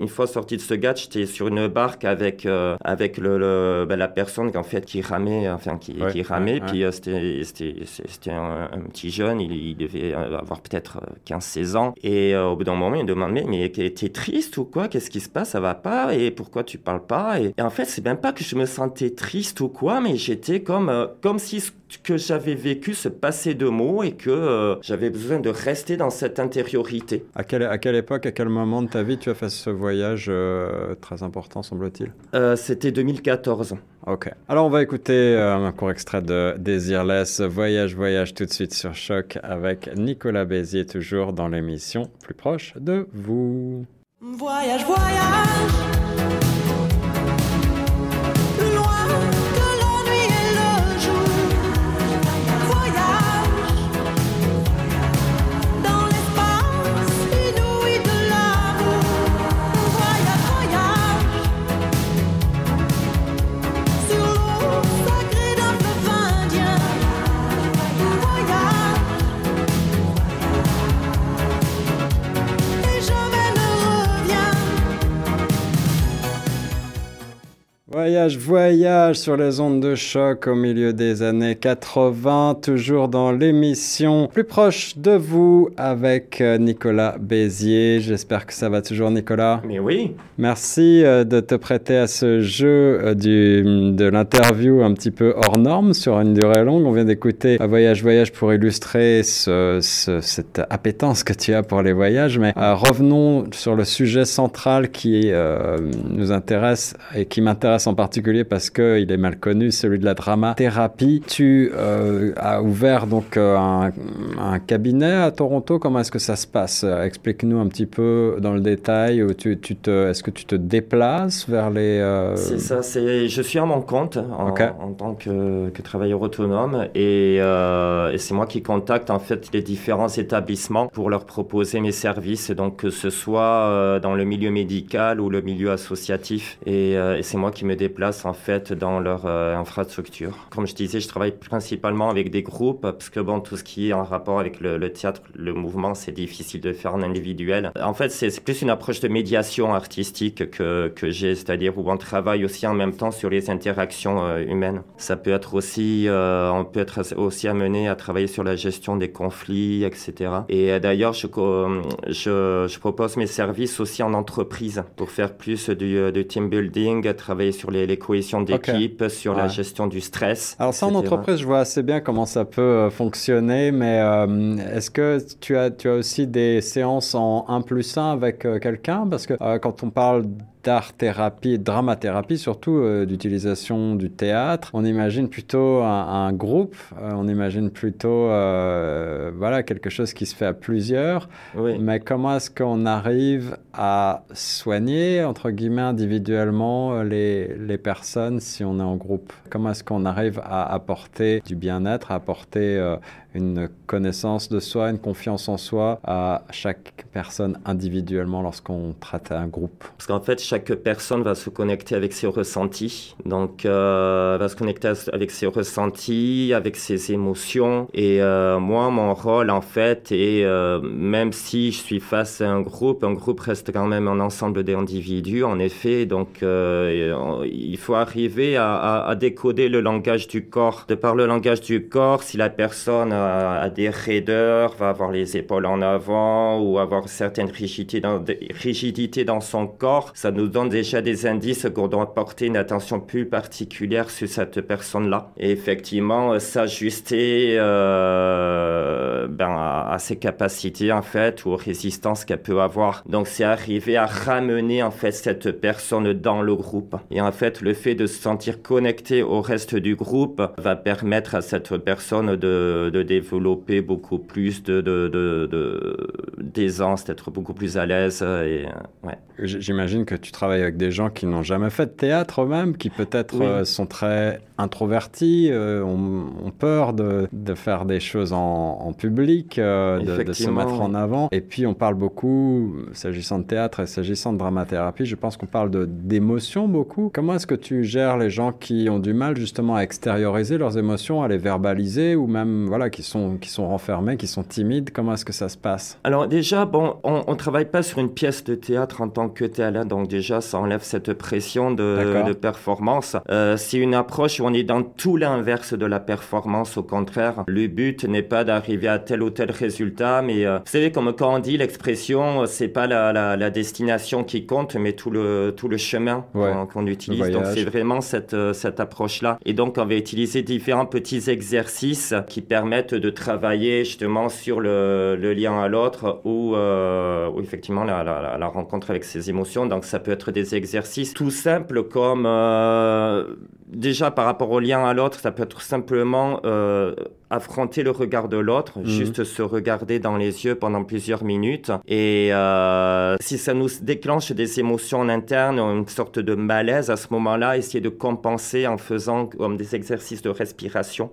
une fois sorti de ce gars, j'étais sur une barque avec, euh, avec le- ben, la personne en fait, qui ramait, enfin, qui, Ouais, qui ramait. ouais, Puis euh, c'était, un, un petit jeune, il, il devait euh, avoir peut-être euh, 15-16 ans. Et euh, au bout d'un moment, il me demandait, mais t'es triste ou quoi? Qu'est-ce qui se passe? Ça va pas? Et pourquoi tu parles pas? Et, et en fait, c'est même pas que je me sentais triste ou quoi, mais j'étais comme, euh, comme si ce que j'avais vécu se passait de mots et que euh, j'avais besoin de rester dans cette intériorité. À quelle, à quelle époque, à quel moment de ta vie tu as fait ce voyage euh, très important, semble-t-il? Euh, c'était 2014. Ok. Alors on va écouter euh, un court extrait de Desireless, Voyage, Voyage tout de suite sur Choc avec Nicolas Bézier, toujours dans l'émission Plus proche de vous. Voyage, voyage. Voyage, voyage sur les ondes de choc au milieu des années 80, toujours dans l'émission Plus proche de vous avec euh, Nicolas Bézier. J'espère que ça va toujours Nicolas. Mais oui, Merci euh, de te prêter à ce jeu euh, du, de l'interview un petit peu hors norme sur une durée longue. On vient d'écouter Voyage Voyage pour illustrer ce- ce- cette appétence que tu as pour les voyages. Mais revenons sur le sujet central qui euh, nous intéresse et qui m'intéresse en particulier parce qu'il est mal connu, celui de la dramathérapie. Tu euh, as ouvert donc euh, un, un cabinet à Toronto. Comment est-ce que ça se passe? Explique-nous un petit peu dans le détail. Tu, tu te, est-ce que tu te déplaces vers les... euh, c'est ça. C'est, je suis à mon compte en, Ok. en tant que, que travailleur autonome et, euh, et c'est moi qui contacte en fait les différents établissements pour leur proposer mes services. Donc que ce soit dans le milieu médical ou le milieu associatif et, et c'est moi qui me déplace en fait dans leur euh, infrastructure. Comme je disais, je travaille principalement avec des groupes parce que bon, tout ce qui est en rapport avec le, théâtre, le mouvement, c'est difficile de faire en individuel. En fait, c'est plus une approche de médiation artistique que, que j'ai, c'est-à-dire où on travaille aussi en même temps sur les interactions euh, humaines. Ça peut être aussi, euh, on peut être aussi amené à travailler sur la gestion des conflits, etc. Et d'ailleurs, je, propose mes services aussi en entreprise pour faire plus du, du team building, travailler sur les, les cohésions d'équipe, sur la gestion du stress. Alors ça, en entreprise, je vois assez bien comment ça peut euh, fonctionner, mais euh, est-ce que tu as, tu as aussi des séances en 1 plus 1 avec euh, quelqu'un? Parce que quand on parle d'art-thérapie, dramathérapie surtout, euh, d'utilisation du théâtre, on imagine plutôt un, un groupe, euh, on imagine plutôt euh, voilà, quelque chose qui se fait à plusieurs. Oui. Mais comment est-ce qu'on arrive à soigner, entre guillemets, individuellement les, les personnes si on est en groupe? Comment est-ce qu'on arrive à apporter du bien-être, à apporter une connaissance de soi, une confiance en soi à chaque personne individuellement lorsqu'on traite un groupe Parce qu'en fait, chaque personne va se connecter avec ses ressentis. Donc, euh, va se connecter avec ses ressentis, avec ses émotions. Et euh, moi, mon rôle, en fait, est, euh, même si je suis face à un groupe, un groupe reste quand même un ensemble d'individus, en effet. Donc, il faut arriver à, à- à décoder le langage du corps. De par le langage du corps, si la personne a des raideurs, va avoir les épaules en avant ou avoir certaines rigidités dans, son corps, ça nous donne déjà des indices qu'on doit porter une attention plus particulière sur cette personne-là. Et effectivement, euh, s'ajuster euh, ben, à, à ses capacités, en fait, ou aux résistances qu'elle peut avoir. Donc, c'est arriver à ramener, en fait, cette personne dans le groupe. Et en fait, le fait de se sentir connecté au reste du groupe va permettre à cette personne de développer beaucoup plus de, de, de, de- d'aisance, d'être beaucoup plus à l'aise. Et, euh, ouais. J'imagine que tu travailles avec des gens qui n'ont jamais fait de théâtre eux-mêmes, qui peut-être Oui. euh, sont très introvertis, euh, ont, ont peur de, de faire des choses en, en public, euh, de- de, se mettre en avant. Et puis on parle beaucoup, s'agissant de théâtre et s'agissant de dramathérapie, je pense qu'on parle d'émotions beaucoup. Comment est-ce que tu gères les gens qui ont du mal justement à extérioriser leurs émotions, à les verbaliser, ou même voilà, qui, sont, qui sont renfermés, qui sont timides? Comment est-ce que ça se passe? Alors déjà, bon, on ne travaille pas sur une pièce de théâtre en tant que telle, hein, donc déjà, ça enlève cette pression de performance. Euh, c'est une approche où on est dans tout l'inverse de la performance, au contraire. Le but n'est pas d'arriver à tel ou tel résultat, mais euh, vous savez, comme quand on dit l'expression, euh, c'est pas la, la, la destination qui compte, mais tout le, tout le chemin Ouais, qu'on qu'on utilise. Donc c'est vraiment cette, euh, cette approche-là. Et donc, on va utiliser différents petits exercices qui permettent de travailler justement sur le, le lien à l'autre ou, euh, ou effectivement la, la- la- la rencontre avec ses émotions. Donc, ça peut être des exercices tout simples comme euh, déjà par rapport au lien à l'autre, ça peut être simplement euh, affronter le regard de l'autre, Mhm. juste se regarder dans les yeux pendant plusieurs minutes. Et euh, si ça nous déclenche des émotions en interne, une sorte de malaise à ce moment-là, essayer de compenser en faisant comme des exercices de respiration.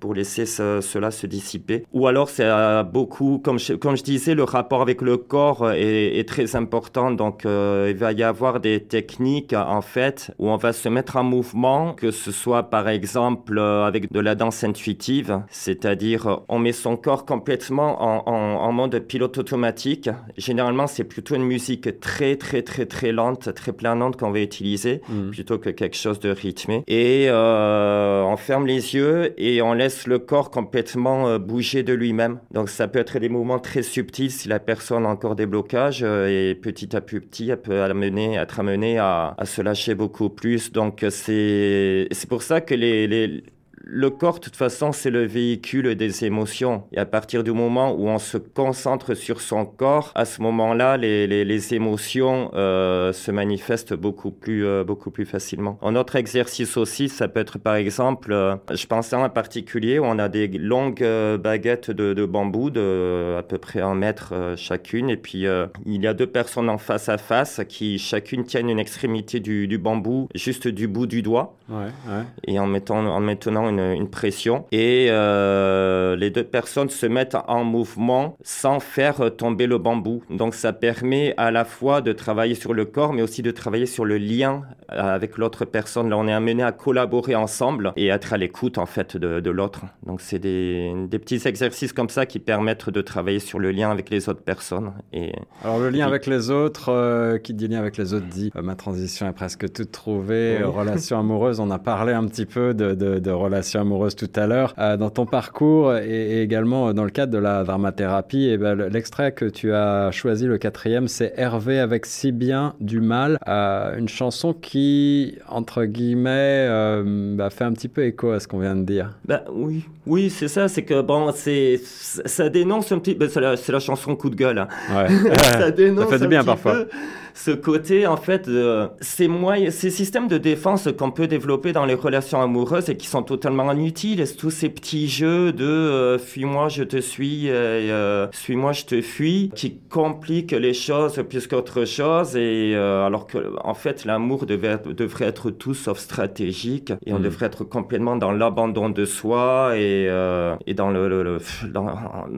Pour laisser ce- cela se dissiper. Ou alors, c'est euh, beaucoup, comme je, comme je disais, le rapport avec le corps est, est très important. Donc, euh, il va y avoir des techniques, en fait, où on va se mettre en mouvement, que ce soit, par exemple, euh, avec de la danse intuitive, c'est-à-dire, euh, on met son corps complètement en, en- en mode pilote automatique. Généralement, c'est plutôt une musique très, très, très, très lente, très planante qu'on va utiliser Mhm. plutôt que quelque chose de rythmé. Et euh, on ferme les yeux et on laisse le corps complètement euh, bouger de lui-même. Donc ça peut être des mouvements très subtils si la personne a encore des blocages euh, et petit à petit, elle peut être amenée à, se lâcher beaucoup plus. Donc euh, c'est pour ça que les le corps, de toute façon, c'est le véhicule des émotions. Et à partir du moment où on se concentre sur son corps, à ce moment-là, les, les, les émotions euh, se manifestent beaucoup plus, euh, beaucoup plus facilement. Un autre exercice aussi, ça peut être par exemple, euh, je pense à un particulier où on a des longues baguettes de, de bambou de à peu près un mètre chacune. Et puis, il y a deux personnes en face à face qui chacune tiennent une extrémité du, du bambou juste du bout du doigt Ouais, ouais. et en mettant en maintenant une, une pression et euh, les deux personnes se mettent en mouvement sans faire tomber le bambou donc ça permet à la fois de travailler sur le corps mais aussi de travailler sur le lien euh, avec l'autre personne là on est amené à collaborer ensemble et être à l'écoute en fait de, de l'autre donc c'est des, des petits exercices comme ça qui permettent de travailler sur le lien avec les autres personnes et Alors le lien avec les autres, euh, qui dit lien avec les autres dit euh, ma transition est presque toute trouvée. Oui. Relation amoureuse, on a parlé un petit peu de, de, de relations amoureuses tout à l'heure. Euh, dans ton parcours et, et également dans le cadre de la dramathérapie, et ben, le- l'extrait que tu as choisi, le quatrième, c'est Hervé avec si bien du mal. Euh, une chanson qui, entre guillemets, euh, bah, fait un petit peu écho à ce qu'on vient de dire. Ben oui, oui, c'est ça, c'est que bon, c'est ça dénonce un petit, ben, c'est la, chanson coup de gueule. hein. Ouais. ça dénonce fait du un bien petit parfois. peu ce côté en fait de ces moyens, ces systèmes de défense qu'on peut développer dans les relations amoureuses et qui sont totalement inutiles. C'est tous ces petits jeux de euh, fuis-moi, je te suis, euh, et, suis-moi, je te fuis, qui compliquent les choses plus qu'autre chose. Et euh, alors que en fait, l'amour devrait être tout sauf stratégique et on Mm. devrait être complètement dans l'abandon de soi et, euh, et dans le, le- le- dans-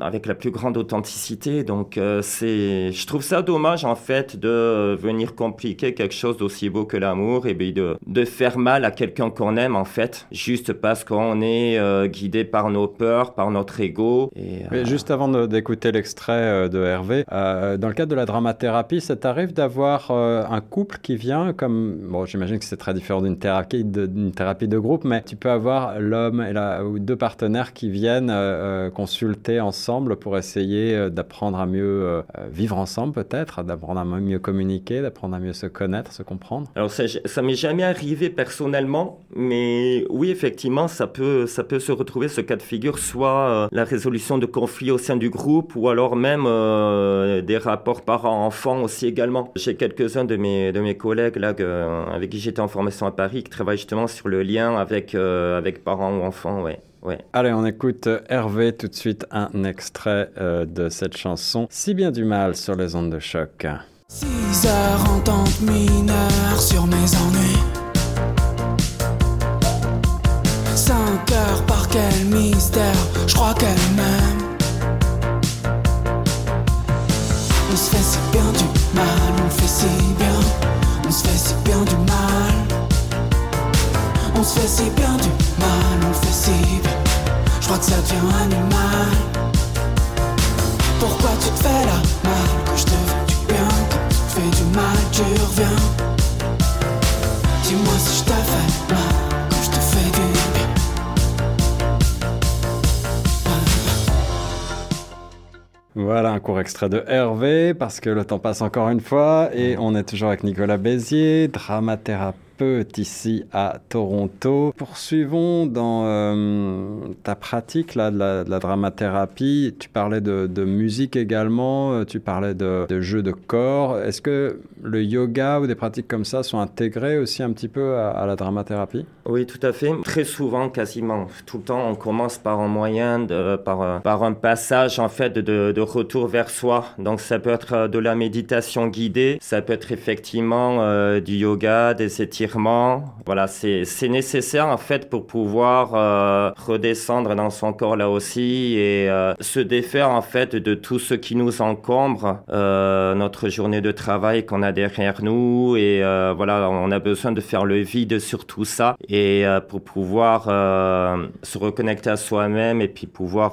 avec la plus grande authenticité. Donc euh, c'est, je trouve ça dommage en fait de euh, venir compliquer quelque chose d'aussi beau que l'amour et bien de, de faire mal à quelqu'un qu'on aime en fait, juste parce qu'on est euh, guidé par nos peurs, par notre ego. Et, euh, juste avant d'écouter l'extrait de Hervé, dans le cadre de la dramathérapie, ça t'arrive d'avoir un couple qui vient comme... Bon, j'imagine que c'est très différent d'une thérapie, d'une thérapie de groupe, mais tu peux avoir l'homme et la, ou deux partenaires qui viennent consulter ensemble pour essayer d'apprendre à mieux vivre ensemble peut-être, d'apprendre à mieux communiquer, d'apprendre à mieux se connaître, se comprendre? Alors ça, ça m'est jamais arrivé personnellement, mais oui, effectivement, ça peut, ça peut se retrouver ce cas de figure, soit euh, la résolution de conflits au sein du groupe, ou alors même euh, des rapports parents-enfants aussi également. J'ai quelques-uns de mes, de mes collègues là, que- avec qui j'étais en formation à Paris, qui travaillent justement sur le lien avec, euh, avec parents ou enfants, ouais. Ouais. Allez, on écoute Hervé tout de suite un extrait euh, de cette chanson Si bien du mal sur les ondes de choc. 6 heures en tente mineure sur mes ennuis. 5 heures par quel mystère, je crois qu'elle m'aime. On se fait si bien du mal, on fait si bien, on se fait si bien du mal. On se fait si bien du mal, on fait si bien. Je crois que ça devient animal. Pourquoi tu te fais la mal que je te fais Voilà un court extrait de Hervé, parce que le temps passe encore une fois, et on est toujours avec Nicolas Bézier, dramathérapeute ici à Toronto. Poursuivons dans euh, ta pratique là, de, la, de dramathérapie. Tu parlais de, musique également, euh, tu parlais de, jeux de corps. Est-ce que le yoga ou des pratiques comme ça sont intégrées aussi un petit peu à, la dramathérapie? Oui, tout à fait. Très souvent, quasiment tout le temps, on commence par un moyen, de, par, un- passage en fait de, retour vers soi. Donc ça peut être euh, de la méditation guidée, ça peut être effectivement euh, du yoga, des étirements. Voilà, c'est nécessaire en fait pour pouvoir euh, redescendre dans son corps là aussi et euh, se défaire en fait de tout ce qui nous encombre, euh, notre journée de travail qu'on a derrière nous et voilà, on a besoin de faire le vide sur tout ça et pour pouvoir se reconnecter à soi-même et puis pouvoir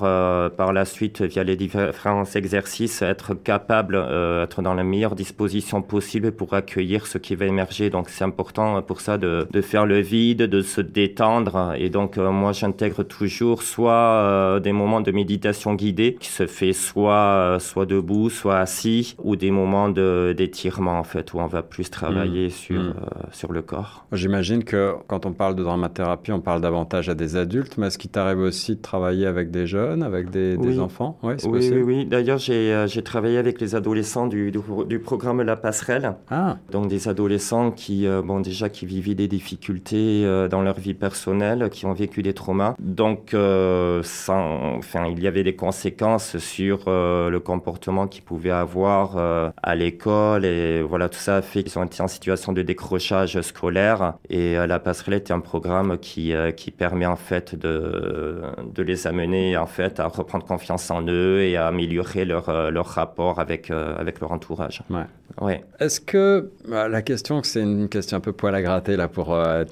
par la suite via les différents exercices être capable, être dans la meilleure disposition possible pour accueillir ce qui va émerger. Donc c'est important euh, pour ça de, de faire le vide, de se détendre et donc euh, moi j'intègre toujours soit euh, des moments de méditation guidée qui se fait soit euh, soit debout, soit assis ou des moments de d'étirement en fait où on va plus travailler sur Mm. euh, sur le corps. J'imagine que quand on parle de dramathérapie, on parle davantage à des adultes, mais est-ce qu'il t'arrive aussi de travailler avec des jeunes, avec des, enfants? Oui, Oui, possible. oui, oui. D'ailleurs, j'ai travaillé avec les adolescents du, du, du programme La Passerelle. Ah, Donc des adolescents qui, bon, déjà qui vivaient des difficultés euh, dans leur vie personnelle, qui ont vécu des traumas. Donc, euh, sans, enfin, il y avait des conséquences sur euh, le comportement qu'ils pouvaient avoir à l'école et voilà, tout ça a fait qu'ils ont été en situation de décrochage scolaire. Et la passerelle était un programme qui qui permet en fait de de les amener en fait à reprendre confiance en eux et à améliorer leur leur rapport avec avec leur entourage. Ouais. Ouais. Est-ce que bah, la question, c'est une question un peu poil à gratter là pour euh,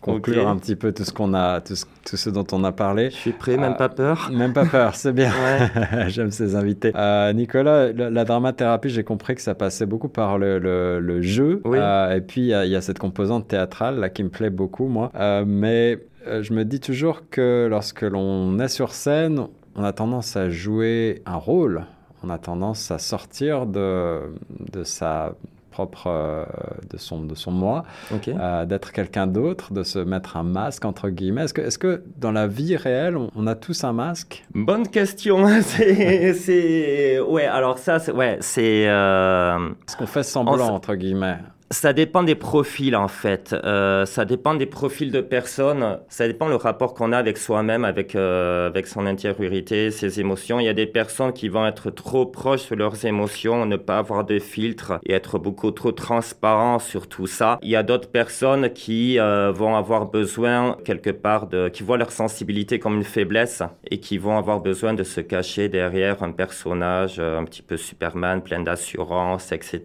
conclure un petit peu tout ce qu'on a, tout ce, tout ce dont on a parlé. Je suis prêt, même pas peur. Même pas peur, c'est bien. Ouais. J'aime ces invités. Euh, Nicolas, la, la dramathérapie, j'ai compris que ça passait beaucoup par le, le- le jeu. Oui. Euh, et puis, il y, y a cette composante théâtrale là, qui me plaît beaucoup, moi. Euh, mais euh, je me dis toujours que lorsque l'on est sur scène, on a tendance à jouer un rôle. On a tendance à sortir de, de sa propre euh, de son de son moi euh, d'être quelqu'un d'autre de se mettre un masque entre guillemets est-ce que est-ce que dans la vie réelle on, a tous un masque? Bonne question. c'est, ouais. Alors ça, c'est, ouais, c'est. euh, est-ce qu'on fait semblant entre guillemets? Ça dépend des profils en fait. Euh, ça dépend des profils de personnes. Ça dépend le rapport qu'on a avec soi-même, avec, euh, avec son intériorité, ses émotions. Il y a des personnes qui vont être trop proches sur leurs émotions, ne pas avoir de filtre et être beaucoup trop transparent sur tout ça. Il y a d'autres personnes qui euh, vont avoir besoin quelque part de, qui voient leur sensibilité comme une faiblesse et qui vont avoir besoin de se cacher derrière un personnage euh, un petit peu Superman, plein d'assurance, etc.,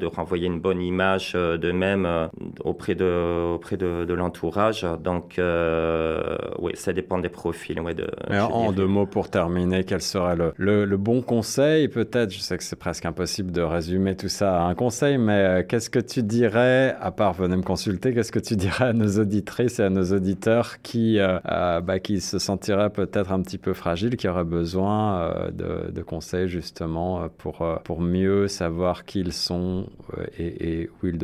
de renvoyer une bonne image euh, de même euh, auprès de, auprès de, de l'entourage. Donc, euh, oui, ça dépend des profils. Ouais, de, en dirais. deux mots pour terminer, quel serait le, le- le bon conseil? Peut-être, je sais que c'est presque impossible de résumer tout ça à un conseil, mais qu'est-ce que tu dirais, à part venez me consulter, qu'est-ce que tu dirais à nos auditrices et à nos auditeurs qui, euh, bah, qui se sentiraient peut-être un petit peu fragiles, qui auraient besoin euh, de, de conseils justement pour, pour mieux savoir qui ils sont et, et où ils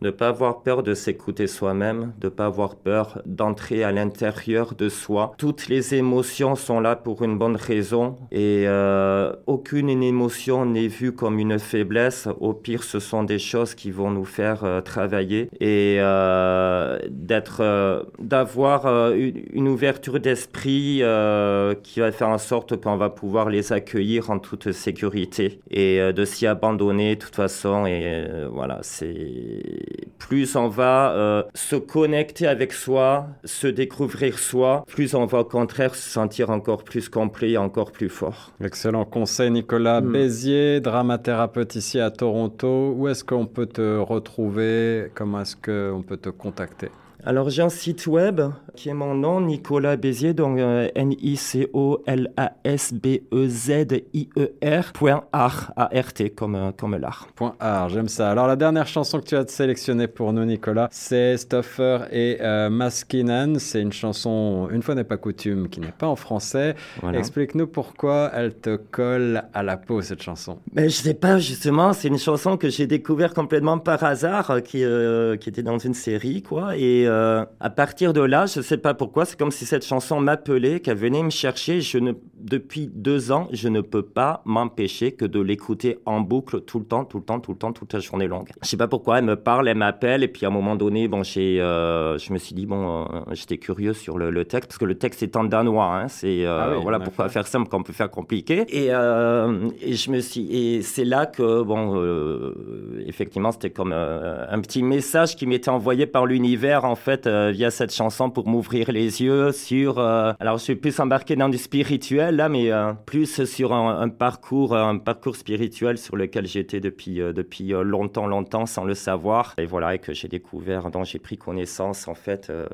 Ne pas avoir peur de s'écouter soi-même, de pas avoir peur d'entrer à l'intérieur de soi. Toutes les émotions sont là pour une bonne raison et euh, aucune émotion n'est vue comme une faiblesse. Au pire, ce sont des choses qui vont nous faire euh, travailler et euh, d'avoir une, une ouverture d'esprit qui va faire en sorte qu'on va pouvoir les accueillir en toute sécurité et de s'y abandonner de toute façon et voilà c'est plus on va euh, se connecter avec soi se découvrir soi plus on va au contraire se sentir encore plus complet et encore plus fort Excellent conseil, Nicolas Mm. Bézier, dramathérapeute ici à Toronto. Où est-ce qu'on peut te retrouver? Comment est-ce qu'on peut te contacter? Alors j'ai un site web qui est mon nom Nicolas Bézier donc euh, N I C O L A S B E Z I E R point art A R T comme euh, comme l'art Point art, j'aime ça. Alors la dernière chanson que tu as sélectionnée pour nous, Nicolas, c'est Stoffer et euh, Maskinen. C'est une chanson, une fois n'est pas coutume, qui n'est pas en français. voilà. Explique-nous pourquoi elle te colle à la peau, cette chanson. Ben, je sais pas, justement, c'est une chanson que j'ai découvert complètement par hasard, euh, qui, euh, qui était dans une série, quoi. Et euh, à partir de là, je sais pas pourquoi, c'est comme si cette chanson m'appelait, qu'elle venait me chercher. Je ne, depuis deux ans, je ne peux pas m'empêcher que de l'écouter en boucle tout le temps, tout le temps, tout le temps, toute la journée longue. Je sais pas pourquoi, elle me parle, elle m'appelle, et puis à un moment donné, bon, j'ai, euh, je me suis dit, bon, euh, j'étais curieux sur le, le texte, parce que le texte est en danois, hein, c'est, euh, Ah oui, voilà, pourquoi faire simple qu'on peut faire compliqué. Et, et je me suis, et c'est là que, bon, effectivement, c'était comme un petit message qui m'était envoyé par l'univers, en fait, euh, via cette chanson pour m'ouvrir les yeux sur, euh, alors je suis plus embarqué dans du spirituel, là, mais euh, plus sur un, un parcours, un parcours spirituel sur lequel j'étais depuis, euh, depuis euh, longtemps, longtemps, sans le savoir. Et voilà, et que j'ai découvert, dont j'ai pris connaissance, en fait, euh,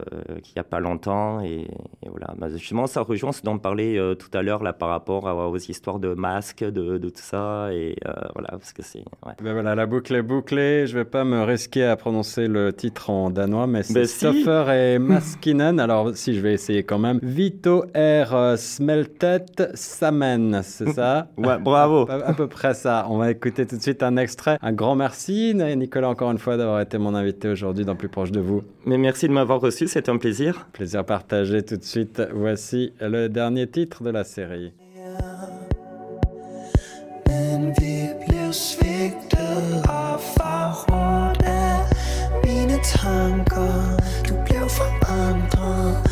qu'il n'y a pas longtemps. Et, et voilà, Bah, justement, ça rejoint ce dont on parlait euh, tout à l'heure, là, par rapport à- aux histoires de masques, de, de tout ça. Et euh, voilà, parce que c'est. ouais. Ben voilà, la boucle est bouclée. Je vais pas me risquer à prononcer le titre en danois, mais c'est Si. Stoffer et Maskinen. Alors, si je vais essayer quand même. Vito R. euh, Smeltet Samen, c'est ça? Ouais, bravo. à, à peu près ça. On va écouter tout de suite un extrait. Un grand merci, Nicolas, encore une fois, d'avoir été mon invité aujourd'hui dans Plus Proche de vous. Mais merci de m'avoir reçu, c'est un plaisir. Plaisir partagé tout de suite. Voici le dernier titre de la série. Vi blev svigtet af tanker. Du blev forandret. til en anden